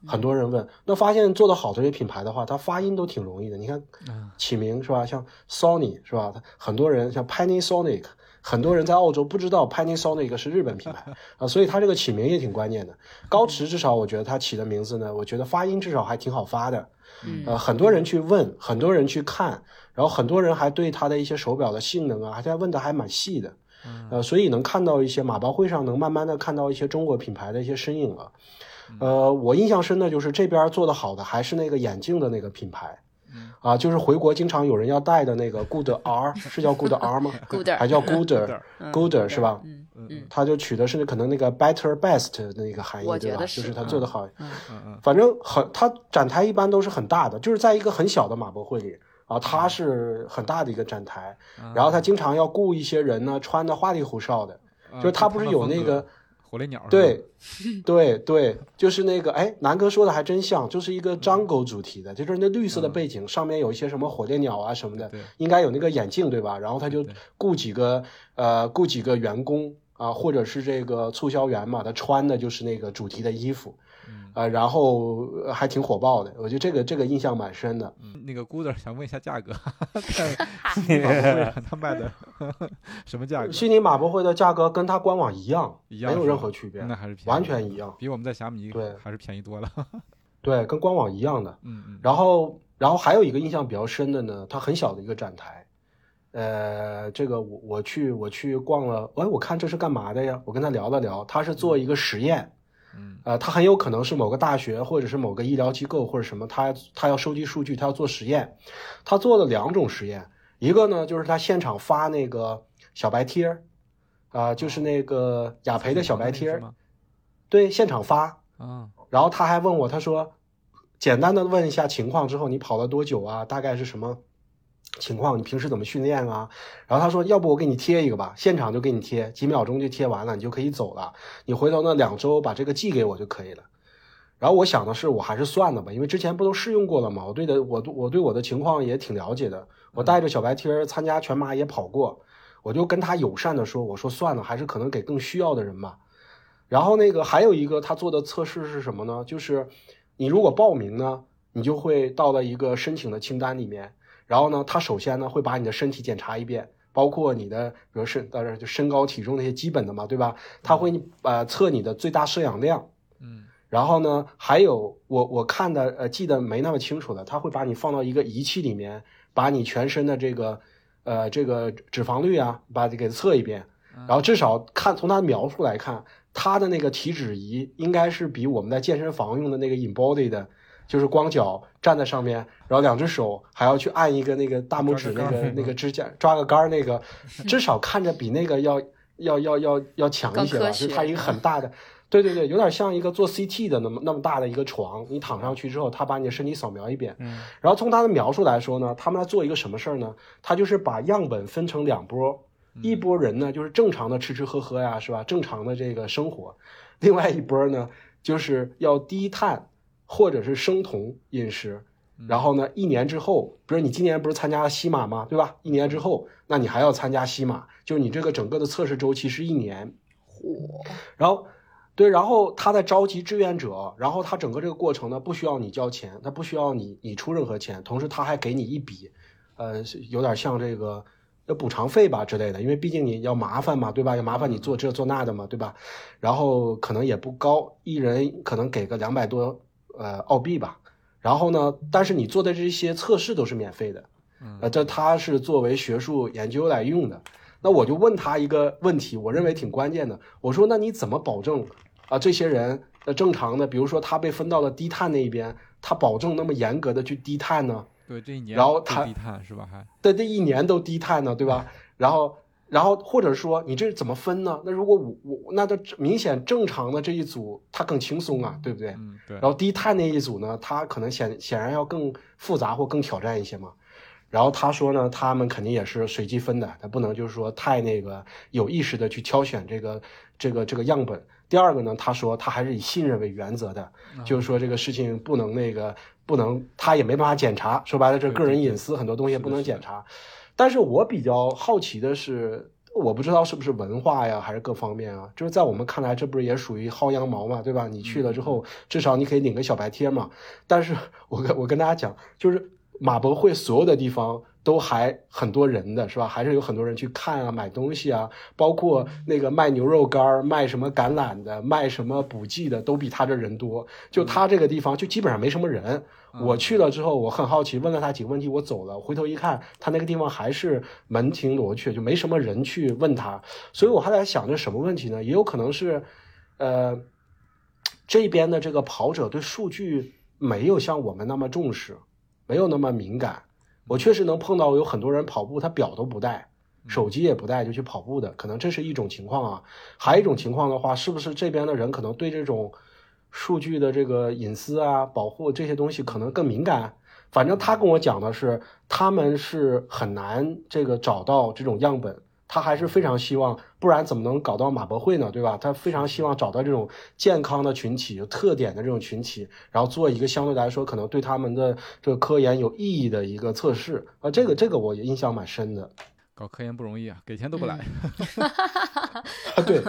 很多人问，那发现做得好的这些品牌的话，它发音都挺容易的。你看
嗯
起名是吧？像 Sony 是吧？它很多人像 Panasonic，很多人在澳洲不知道 Panasonic 是日本品牌啊，所以它这个起名也挺关键的。高驰至少我觉得它起的名字呢，我觉得发音至少还挺好发的。
嗯
呃，很多人去问，很多人去看，然后很多人还对它的一些手表的性能啊，还在问的还蛮细的。呃，所以能看到一些马报会上能慢慢的看到一些中国品牌的一些身影了。呃，我印象深的就是这边做的好的还是那个眼镜的那个品牌，啊，就是回国经常有人要带的那个 Good R，是叫 Good R 吗
？Gooder
还叫 Gooder
嗯
Gooder 是吧？
嗯嗯
他就取的是可能那个 Better Best 的那个含义，对吧？就是是他
嗯
做的好。
嗯
嗯嗯
反正很，他展台一般都是很大的，就是在一个很小的马博会里啊，它是很大的一个展台，然后他经常要雇一些人呢，穿的花里胡哨的，
嗯
就是他不是有那个
火烈鸟？
对，对对，就是那个哎，南哥说的还真像，就是一个 jungle 主题的，就是那绿色的背景，上面有一些什么火烈鸟啊什么的
对，
应该有那个眼镜对吧？然后他就雇几个呃雇几个员工啊，或者是这个促销员嘛，他穿的就是那个主题的衣服，
嗯
呃，然后呃还挺火爆的，我觉得这个这个印象蛮深的。
嗯，那个 Gooder 想问一下价格，在马博会上 他卖的什么价格？
悉尼马博会的价格跟它官网一样，
一样没有
任何区别，
那还是便宜
完全一样，
比我们在霞米
对
还是便宜多了。
对，跟官网一样的。
嗯嗯，
然后，然后还有一个印象比较深的呢，它很小的一个展台，呃，这个我我去我去逛了，哎，我看这是干嘛的呀？我跟他聊了聊，他是做一个实验，
嗯
呃，他很有可能是某个大学或者是某个医疗机构或者什么，他他要收集数据，他要做实验，他做了两种实验，一个呢就是他现场发那个小白贴儿，啊、就是那个雅培的小白贴？对，现场发，
嗯，
然后他还问我，他说，简单的问一下情况之后，你跑了多久啊？大概是什么情况？你平时怎么训练啊？然后他说，要不我给你贴一个吧，现场就给你贴，几秒钟就贴完了，你就可以走了。你回头那两周把这个寄给我就可以了。然后我想的是，我还是算了吧，因为之前不都试用过了吗？我对的，我我对我的情况也挺了解的。我带着小白贴参加全马也跑过，我就跟他友善的说，我说算了，还是可能给更需要的人吧。然后那个还有一个他做的测试是什么呢？就是你如果报名呢，你就会到了一个申请的清单里面。然后呢，他首先呢会把你的身体检查一遍，包括你的，比如身，当然就身高体重那些基本的嘛，对吧？他会呃测你的最大摄氧量。
嗯
然后呢，还有我我看的呃记得没那么清楚的，他会把你放到一个仪器里面，把你全身的这个呃这个脂肪率啊，把它给测一遍。然后至少看从他的描述来看，他的那个体脂仪应该是比我们在健身房用的那个 Embody 的，就是光脚站在上面，然后两只手还要去按一个那个大拇指那
个
那个支架抓个杆儿那个，至少看着比那个要要要要要强一些吧，就是它一个很大的。对对对，有点像一个做 CT 的那么那么大的一个床，你躺上去之后，他把你的身体扫描一遍。
嗯
然后从他的描述来说呢，他们在做一个什么事儿呢？他就是把样本分成两波，一波人呢就是正常的吃吃喝喝呀，是吧？正常的这个生活，另外一波呢就是要低碳或者是生酮饮食。然后呢，一年之后，比如你今年不是参加了西马吗？对吧？一年之后，那你还要参加西马，就是你这个整个的测试周期是一年。
嚯，
然后，对，然后他在召集志愿者，然后他整个这个过程呢，不需要你交钱，他不需要你你出任何钱，同时他还给你一笔，呃，有点像这个要补偿费吧之类的，因为毕竟你要麻烦嘛，对吧？要麻烦你做这做那的嘛，对吧？然后可能也不高，一人可能给个两百多呃澳币吧。然后呢，但是你做的这些测试都是免费的，呃，这他是作为学术研究来用的。那我就问他一个问题，我认为挺关键的。我说，那你怎么保证啊？这些人呃正常的，比如说他被分到了低碳那一边，他保证那么严格的去低碳呢？
对，这一年
然后他
低碳是吧？还
对，这一年都低碳呢，对吧？然后，然后或者说你这怎么分呢？那如果我我那这明显正常的这一组他更轻松啊，对不对？
嗯，对
然。后低碳那一组呢，他可能显显然要更复杂或更挑战一些嘛。然后他说呢，他们肯定也是随机分的，他不能就是说太那个有意识的去挑选这个这个这个样本。第二个呢，他说他还是以信任为原则的，就是说这个事情不能那个不能，他也没办法检查。说白了，这个人隐私很多东西不能检查。但是我比较好奇的是，我不知道是不是文化呀，还是各方面啊，就是在我们看来，这不是也属于薅羊毛嘛，对吧？你去了之后，至少你可以领个小白贴嘛。但是我跟我跟大家讲，就是马博会所有的地方都还很多人的是吧？还是有很多人去看啊，买东西啊，包括那个卖牛肉干儿、卖什么橄榄的、卖什么补剂的，都比他这人多。就他这个地方，就基本上没什么人。我去了之后，我很好奇，问了他几个问题，我走了。回头一看，他那个地方还是门庭罗雀，就没什么人去问他。所以我还在想着什么问题呢？也有可能是，呃，这边的这个跑者对数据没有像我们那么重视，没有那么敏感。我确实能碰到有很多人跑步，他表都不带，手机也不带就去跑步的，可能这是一种情况啊。还有一种情况的话，是不是这边的人可能对这种数据的这个隐私啊、保护这些东西可能更敏感？反正他跟我讲的是，他们是很难这个找到这种样本，他还是非常希望，不然怎么能搞到马博会呢？对吧？他非常希望找到这种健康的群体、有特点的这种群体，然后做一个相对来说可能对他们的这个科研有意义的一个测试啊。这个这个我印象蛮深的
搞科研不容易啊，给钱都不来。
啊。对，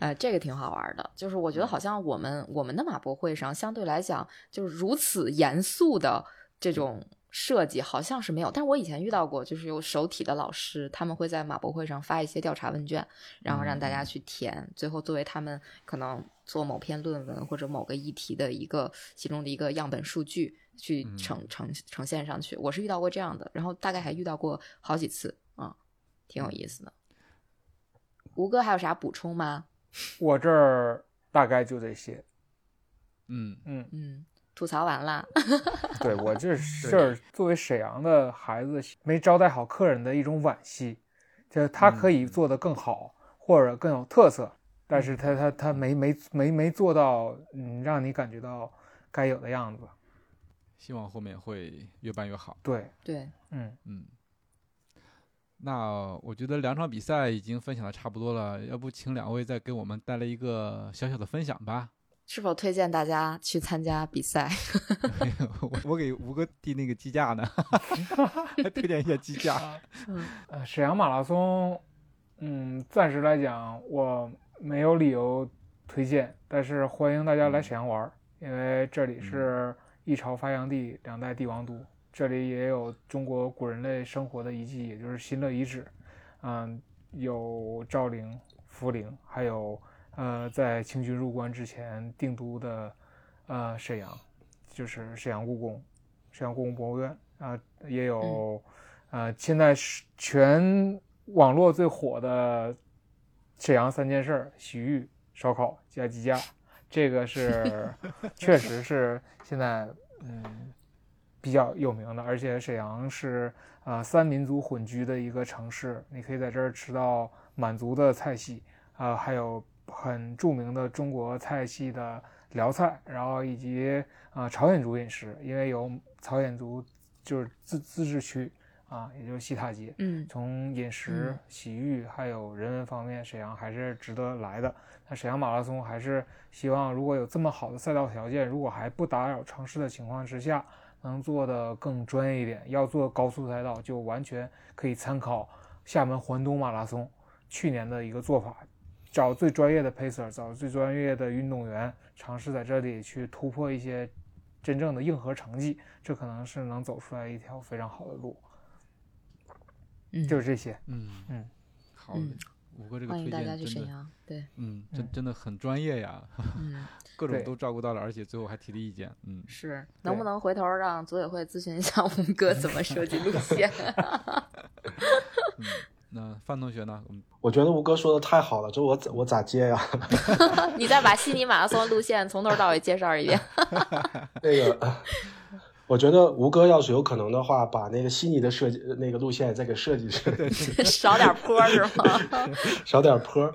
呃，这个挺好玩的，就是我觉得好像我们我们的马博会上相对来讲就是如此严肃的这种设计好像是没有，但是我以前遇到过，就是有手体的老师，他们会在马博会上发一些调查问卷，然后让大家去填，最后作为他们可能做某篇论文或者某个议题的一个其中的一个样本数据去呈呈呈现上去。我是遇到过这样的，然后大概还遇到过好几次。啊、挺有意思的。吴哥还有啥补充吗？
我这儿大概就这些。
嗯，
嗯，
嗯，吐槽完了。
对我这事儿，作为沈阳的孩子，没招待好客人的一种惋惜，就是他可以做得更好，或者更有特色，但是他他他没没没没做到，嗯，让你感觉到该有的样子。
希望后面会越办越好。
对，
对，
嗯，
嗯，那我觉得两场比赛已经分享的差不多了，要不请两位再给我们带来一个小小的分享吧？
是否推荐大家去参加比赛？
我我给吴哥递那个鸡架呢，还推荐一下鸡架。
呃，沈阳马拉松，嗯，暂时来讲我没有理由推荐，但是欢迎大家来沈阳玩儿，因为这里是一朝发祥地，两代帝王都，这里也有中国古人类生活的遗迹，也就是新乐遗址，嗯，有昭陵、福陵，还有呃，在清军入关之前定都的呃沈阳，就是沈阳故宫、沈阳故宫博物院啊、也有呃，现在是全网络最火的沈阳三件事儿：洗浴、烧烤加鸡架。这个是 确实是现在嗯比较有名的，而且沈阳是啊、呃三民族混居的一个城市，你可以在这儿吃到满族的菜系啊、还有很著名的中国菜系的辽菜，然后以及啊、朝鲜族饮食，因为有朝鲜族就是自自治区啊，也就是西塔街，
嗯
从饮食
嗯、
洗浴还有人文方面，沈阳还是值得来的。那沈阳马拉松还是希望，如果有这么好的赛道条件，如果还不打扰城市的情况之下，能做的更专业一点。要做高速赛道，就完全可以参考厦门环东马拉松去年的一个做法，找最专业的 pacer，找最专业的运动员，尝试在这里去突破一些真正的硬核成绩，这可能是能走出来一条非常好的路。
嗯，
就是这些。
嗯
嗯，
好五哥这个推
欢迎大家
荐真的，
去沈阳。对，
嗯，真
嗯
真的很专业呀 各种都照顾到了，而且最后还提了意见，嗯，
是，能不能回头让组委会咨询一下吴哥怎么设计路线？
那范同学呢？我
觉得吴哥说的太好了，这我咋我咋接呀？
你再把悉尼马拉松路线从头到尾介绍一遍。
那个，我觉得吴哥要是有可能的话，把那个悉尼的设计那个路线再给设计设计，
少点坡儿是吗？
少点坡儿。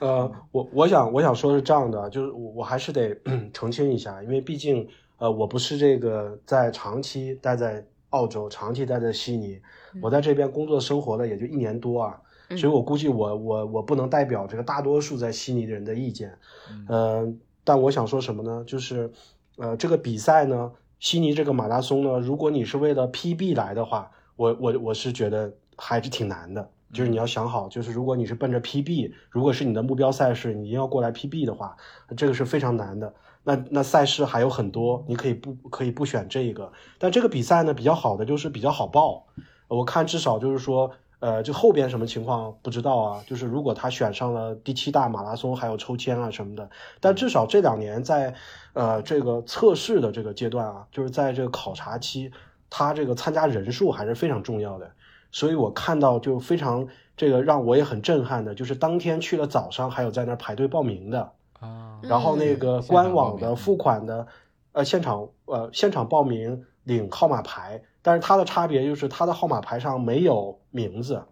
呃，我我想我想说是这样的，就是我我还是得澄清一下，因为毕竟呃我不是这个在长期待在澳洲，长期待在悉尼，我在这边工作生活了也就一年多啊，
嗯
所以我估计我我我不能代表这个大多数在悉尼的人的意见，
嗯
呃，但我想说什么呢？就是呃这个比赛呢，悉尼这个马拉松呢，如果你是为了 PB 来的话，我我我是觉得还是挺难的。就是你要想好，就是如果你是奔着 PB，如果是你的目标赛事，你要过来 PB 的话，这个是非常难的。那那赛事还有很多，你可以不可以不选这个？但这个比赛呢，比较好的就是比较好报。我看至少就是说，呃，就后边什么情况不知道啊。就是如果他选上了第七大马拉松，还有抽签啊什么的，但至少这两年在呃这个测试的这个阶段啊，就是在这个考察期，他这个参加人数还是非常重要的。所以我看到就非常这个让我也很震撼的，就是当天去了早上，还有在那儿排队报名的，
啊，
然后那个官网的付款的，呃，现场呃现场报名领号码牌，但是它的差别就是它的号码牌上没有名字，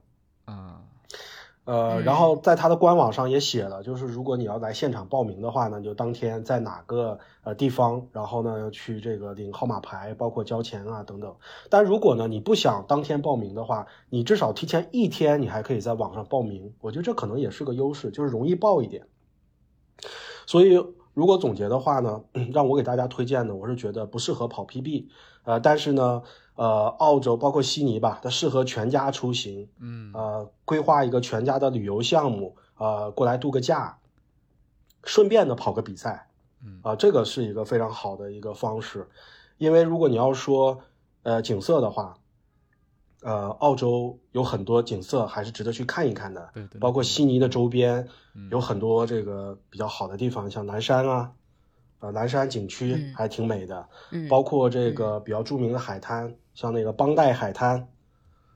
啊，
呃，
嗯
然后在它的官网上也写了，就是如果你要来现场报名的话呢，就当天在哪个呃地方，然后呢去这个领号码牌，包括交钱啊等等。但如果呢你不想当天报名的话，你至少提前一天，你还可以在网上报名。我觉得这可能也是个优势，就是容易报一点。所以如果总结的话呢，让我给大家推荐呢，我是觉得不适合跑 PB，呃，但是呢，呃，澳洲包括悉尼吧，它适合全家出行，
嗯，
呃，规划一个全家的旅游项目，呃，过来度个假，顺便的跑个比赛，
嗯
啊、这个是一个非常好的一个方式，因为如果你要说呃景色的话，呃，澳洲有很多景色还是值得去看一看的，
对对，
包括悉尼的周边
嗯。
有很多这个比较好的地方，像南山啊，呃，蓝山景区
嗯
还挺美的，
嗯，
包括这个比较著名的海滩，像那个邦代海滩，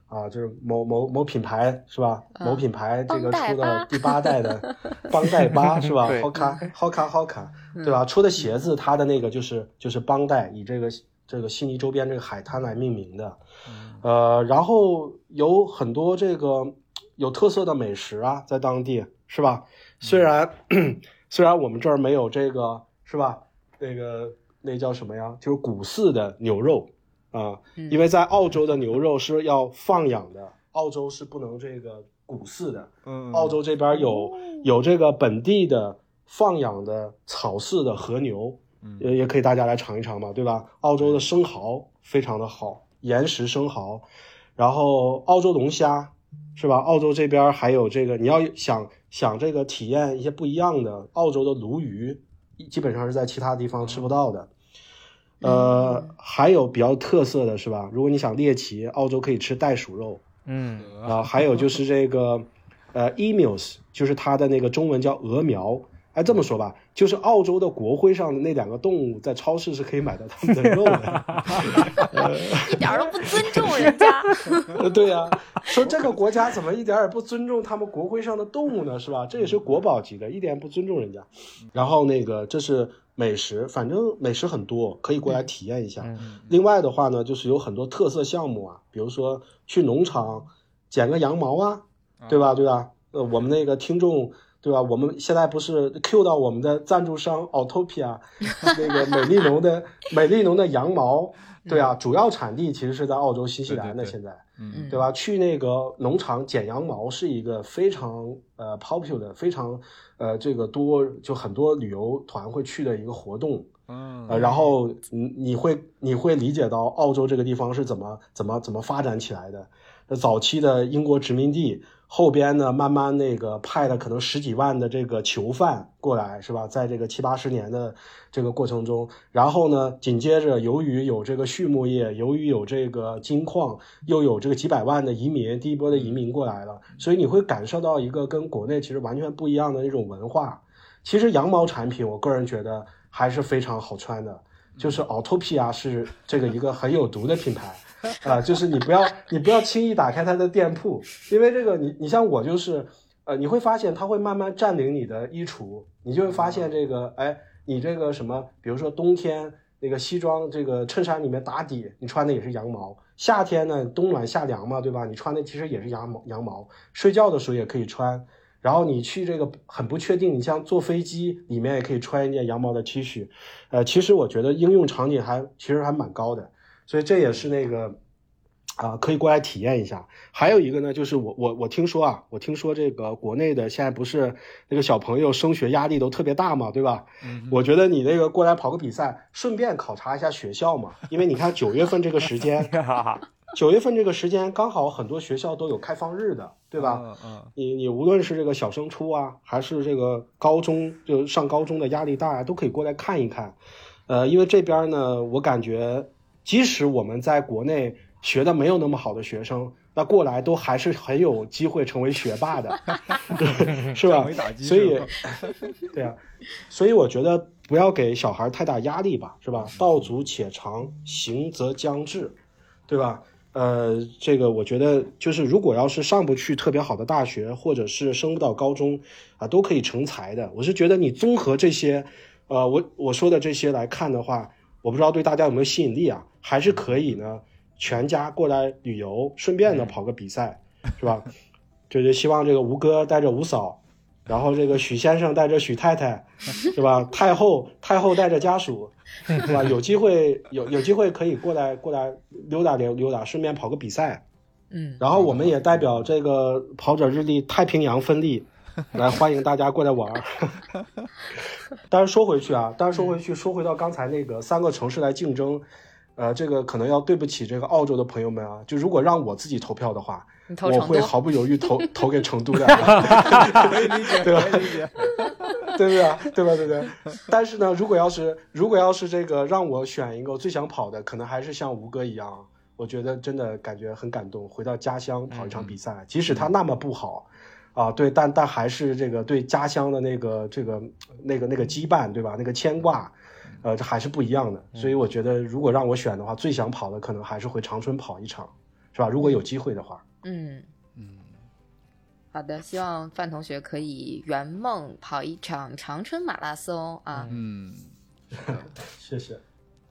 啊，就是某某某品牌是吧？
啊
某品牌这个出的第八代的 邦代八是吧
对
？Hoka Hoka Hoka，
嗯
对吧？出的鞋子它的那个就是就是邦代，以这个这个悉尼周边这个海滩来命名的。
嗯
呃，然后有很多这个有特色的美食啊，在当地是吧？虽然、虽然我们这儿没有这个是吧？那个那叫什么呀？就是古寺的牛肉啊、
嗯
因为在澳洲的牛肉是要放养的，澳洲是不能这个古饲的。
嗯，
澳洲这边有有这个本地的放养的草饲的和牛，
嗯
也也可以大家来尝一尝嘛，对吧？澳洲的生蚝非常的好，岩石生蚝，然后澳洲龙虾是吧？澳洲这边还有这个，你要想想这个体验一些不一样的，澳洲的鲈鱼基本上是在其他地方吃不到的。呃，还有比较特色的是吧？如果你想猎奇，澳洲可以吃袋鼠肉，
嗯
啊，还有就是这个，呃，emus，就是它的那个中文叫鹅苗。哎，这么说吧，就是澳洲的国徽上的那两个动物，在超市是可以买到它们的肉的。
一点儿都不尊重人家。
呃对呀、说这个国家怎么一点儿也不尊重他们国徽上的动物呢？是吧？这也是国宝级的，一点也不尊重人家。然后那个这是美食，反正美食很多，可以过来体验一下。
嗯
另外的话呢，就是有很多特色项目啊，比如说去农场剪个羊毛啊，对吧？对吧？呃，我们那个听众，对吧？我们现在不是 Q 到我们的赞助商 Autopia 那个美丽农的 美丽农的羊毛，对啊，主要产地其实是在澳洲、新西兰的，
对对对
现在。
嗯
对吧？去那个农场剪羊毛是一个非常呃 popular、非常呃这个多就很多旅游团会去的一个活动。
嗯
呃，然后你你会你会理解到澳洲这个地方是怎么怎么怎么发展起来的。那早期的英国殖民地后边呢，慢慢那个派了可能十几万的这个囚犯过来，是吧？在这个七八十年的这个过程中，然后呢，紧接着由于有这个畜牧业，由于有这个金矿，又有这个几百万的移民，第一波的移民过来了，所以你会感受到一个跟国内其实完全不一样的那种文化。其实羊毛产品，我个人觉得还是非常好穿的，就是 Autopia 是这个一个很有毒的品牌。啊，就是你不要，你不要轻易打开它的店铺，因为这个你，你像我就是，呃，你会发现它会慢慢占领你的衣橱，你就会发现这个，哎，你这个什么，比如说冬天那个西装这个衬衫里面打底，你穿的也是羊毛，夏天呢冬暖夏凉嘛，对吧？你穿的其实也是羊毛，羊毛，睡觉的时候也可以穿，然后你去这个很不确定，你像坐飞机里面也可以穿一件羊毛的 T 恤，呃，其实我觉得应用场景还其实还蛮高的。所以这也是那个，啊，可以过来体验一下。还有一个呢，就是我我我听说啊，我听说这个国内的现在不是那个小朋友升学压力都特别大嘛，对吧？嗯。我觉得你那个过来跑个比赛，顺便考察一下学校嘛，因为你看九月份这个时间，九月份这个时间刚好很多学校都有开放日的，对吧？嗯嗯。你你无论是这个小升初啊，还是这个高中，就上高中的压力大啊，都可以过来看一看。呃，因为这边呢，我感觉。即使我们在国内学的没有那么好的学生，那过来都还是很有机会成为学霸的，是吧？所以，对啊，所以我觉得不要给小孩太大压力吧，是吧？道阻且长，行则将至，对吧？呃，这个我觉得就是，如果要是上不去特别好的大学，或者是升不到高中啊，都可以成才的。我是觉得你综合这些，呃，我我说的这些来看的话。我不知道对大家有没有吸引力啊？还是可以呢？全家过来旅游，顺便呢跑个比赛，是吧？就是希望这个吴哥带着吴嫂，然后这个许先生带着许太太，是吧？太后太后带着家属，是吧？有机会有有机会可以过来过来溜达溜溜达，顺便跑个比赛。
嗯，
然后我们也代表这个跑者日历太平洋分力。来欢迎大家过来玩儿。但是说回去啊，但是说回去，说回到刚才那个三个城市来竞争，呃，这个可能要对不起这个澳洲的朋友们啊。就如果让我自己投票的话，我会毫不犹豫投 投给成都的。
可以理解，
对吧？
可以理解，
对对啊，对吧？对对。但是呢，如果要是如果要是这个让我选一个我最想跑的，可能还是像吴哥一样，我觉得真的感觉很感动，回到家乡跑一场比赛，即使他那么不好。啊，对，但但还是这个对家乡的那个这个那个那个羁绊，对吧？那个牵挂，呃，这还是不一样的。所以我觉得，如果让我选的话，最想跑的可能还是回长春跑一场，是吧？如果有机会的话。
嗯嗯，好的，希望范同学可以圆梦跑一场长春马拉松啊。
嗯，
谢谢，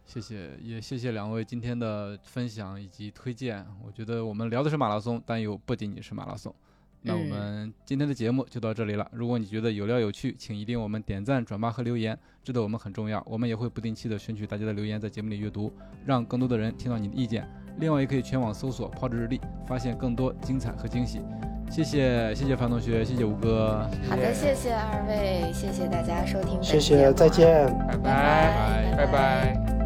谢谢，也谢谢两位今天的分享以及推荐。我觉得我们聊的是马拉松，但又不仅仅是马拉松。那我们今天的节目就到这里了。如果你觉得有料有趣，请一定我们点赞、转发和留言，这对我们很重要。我们也会不定期的选取大家的留言，在节目里阅读，让更多的人听到你的意见。另外，也可以全网搜索“抛掷日历”，发现更多精彩和惊喜。谢谢，谢谢樊同学，谢谢吴哥。
好的，谢谢二位，谢谢大家收听。
谢谢，再见，
拜拜，拜拜。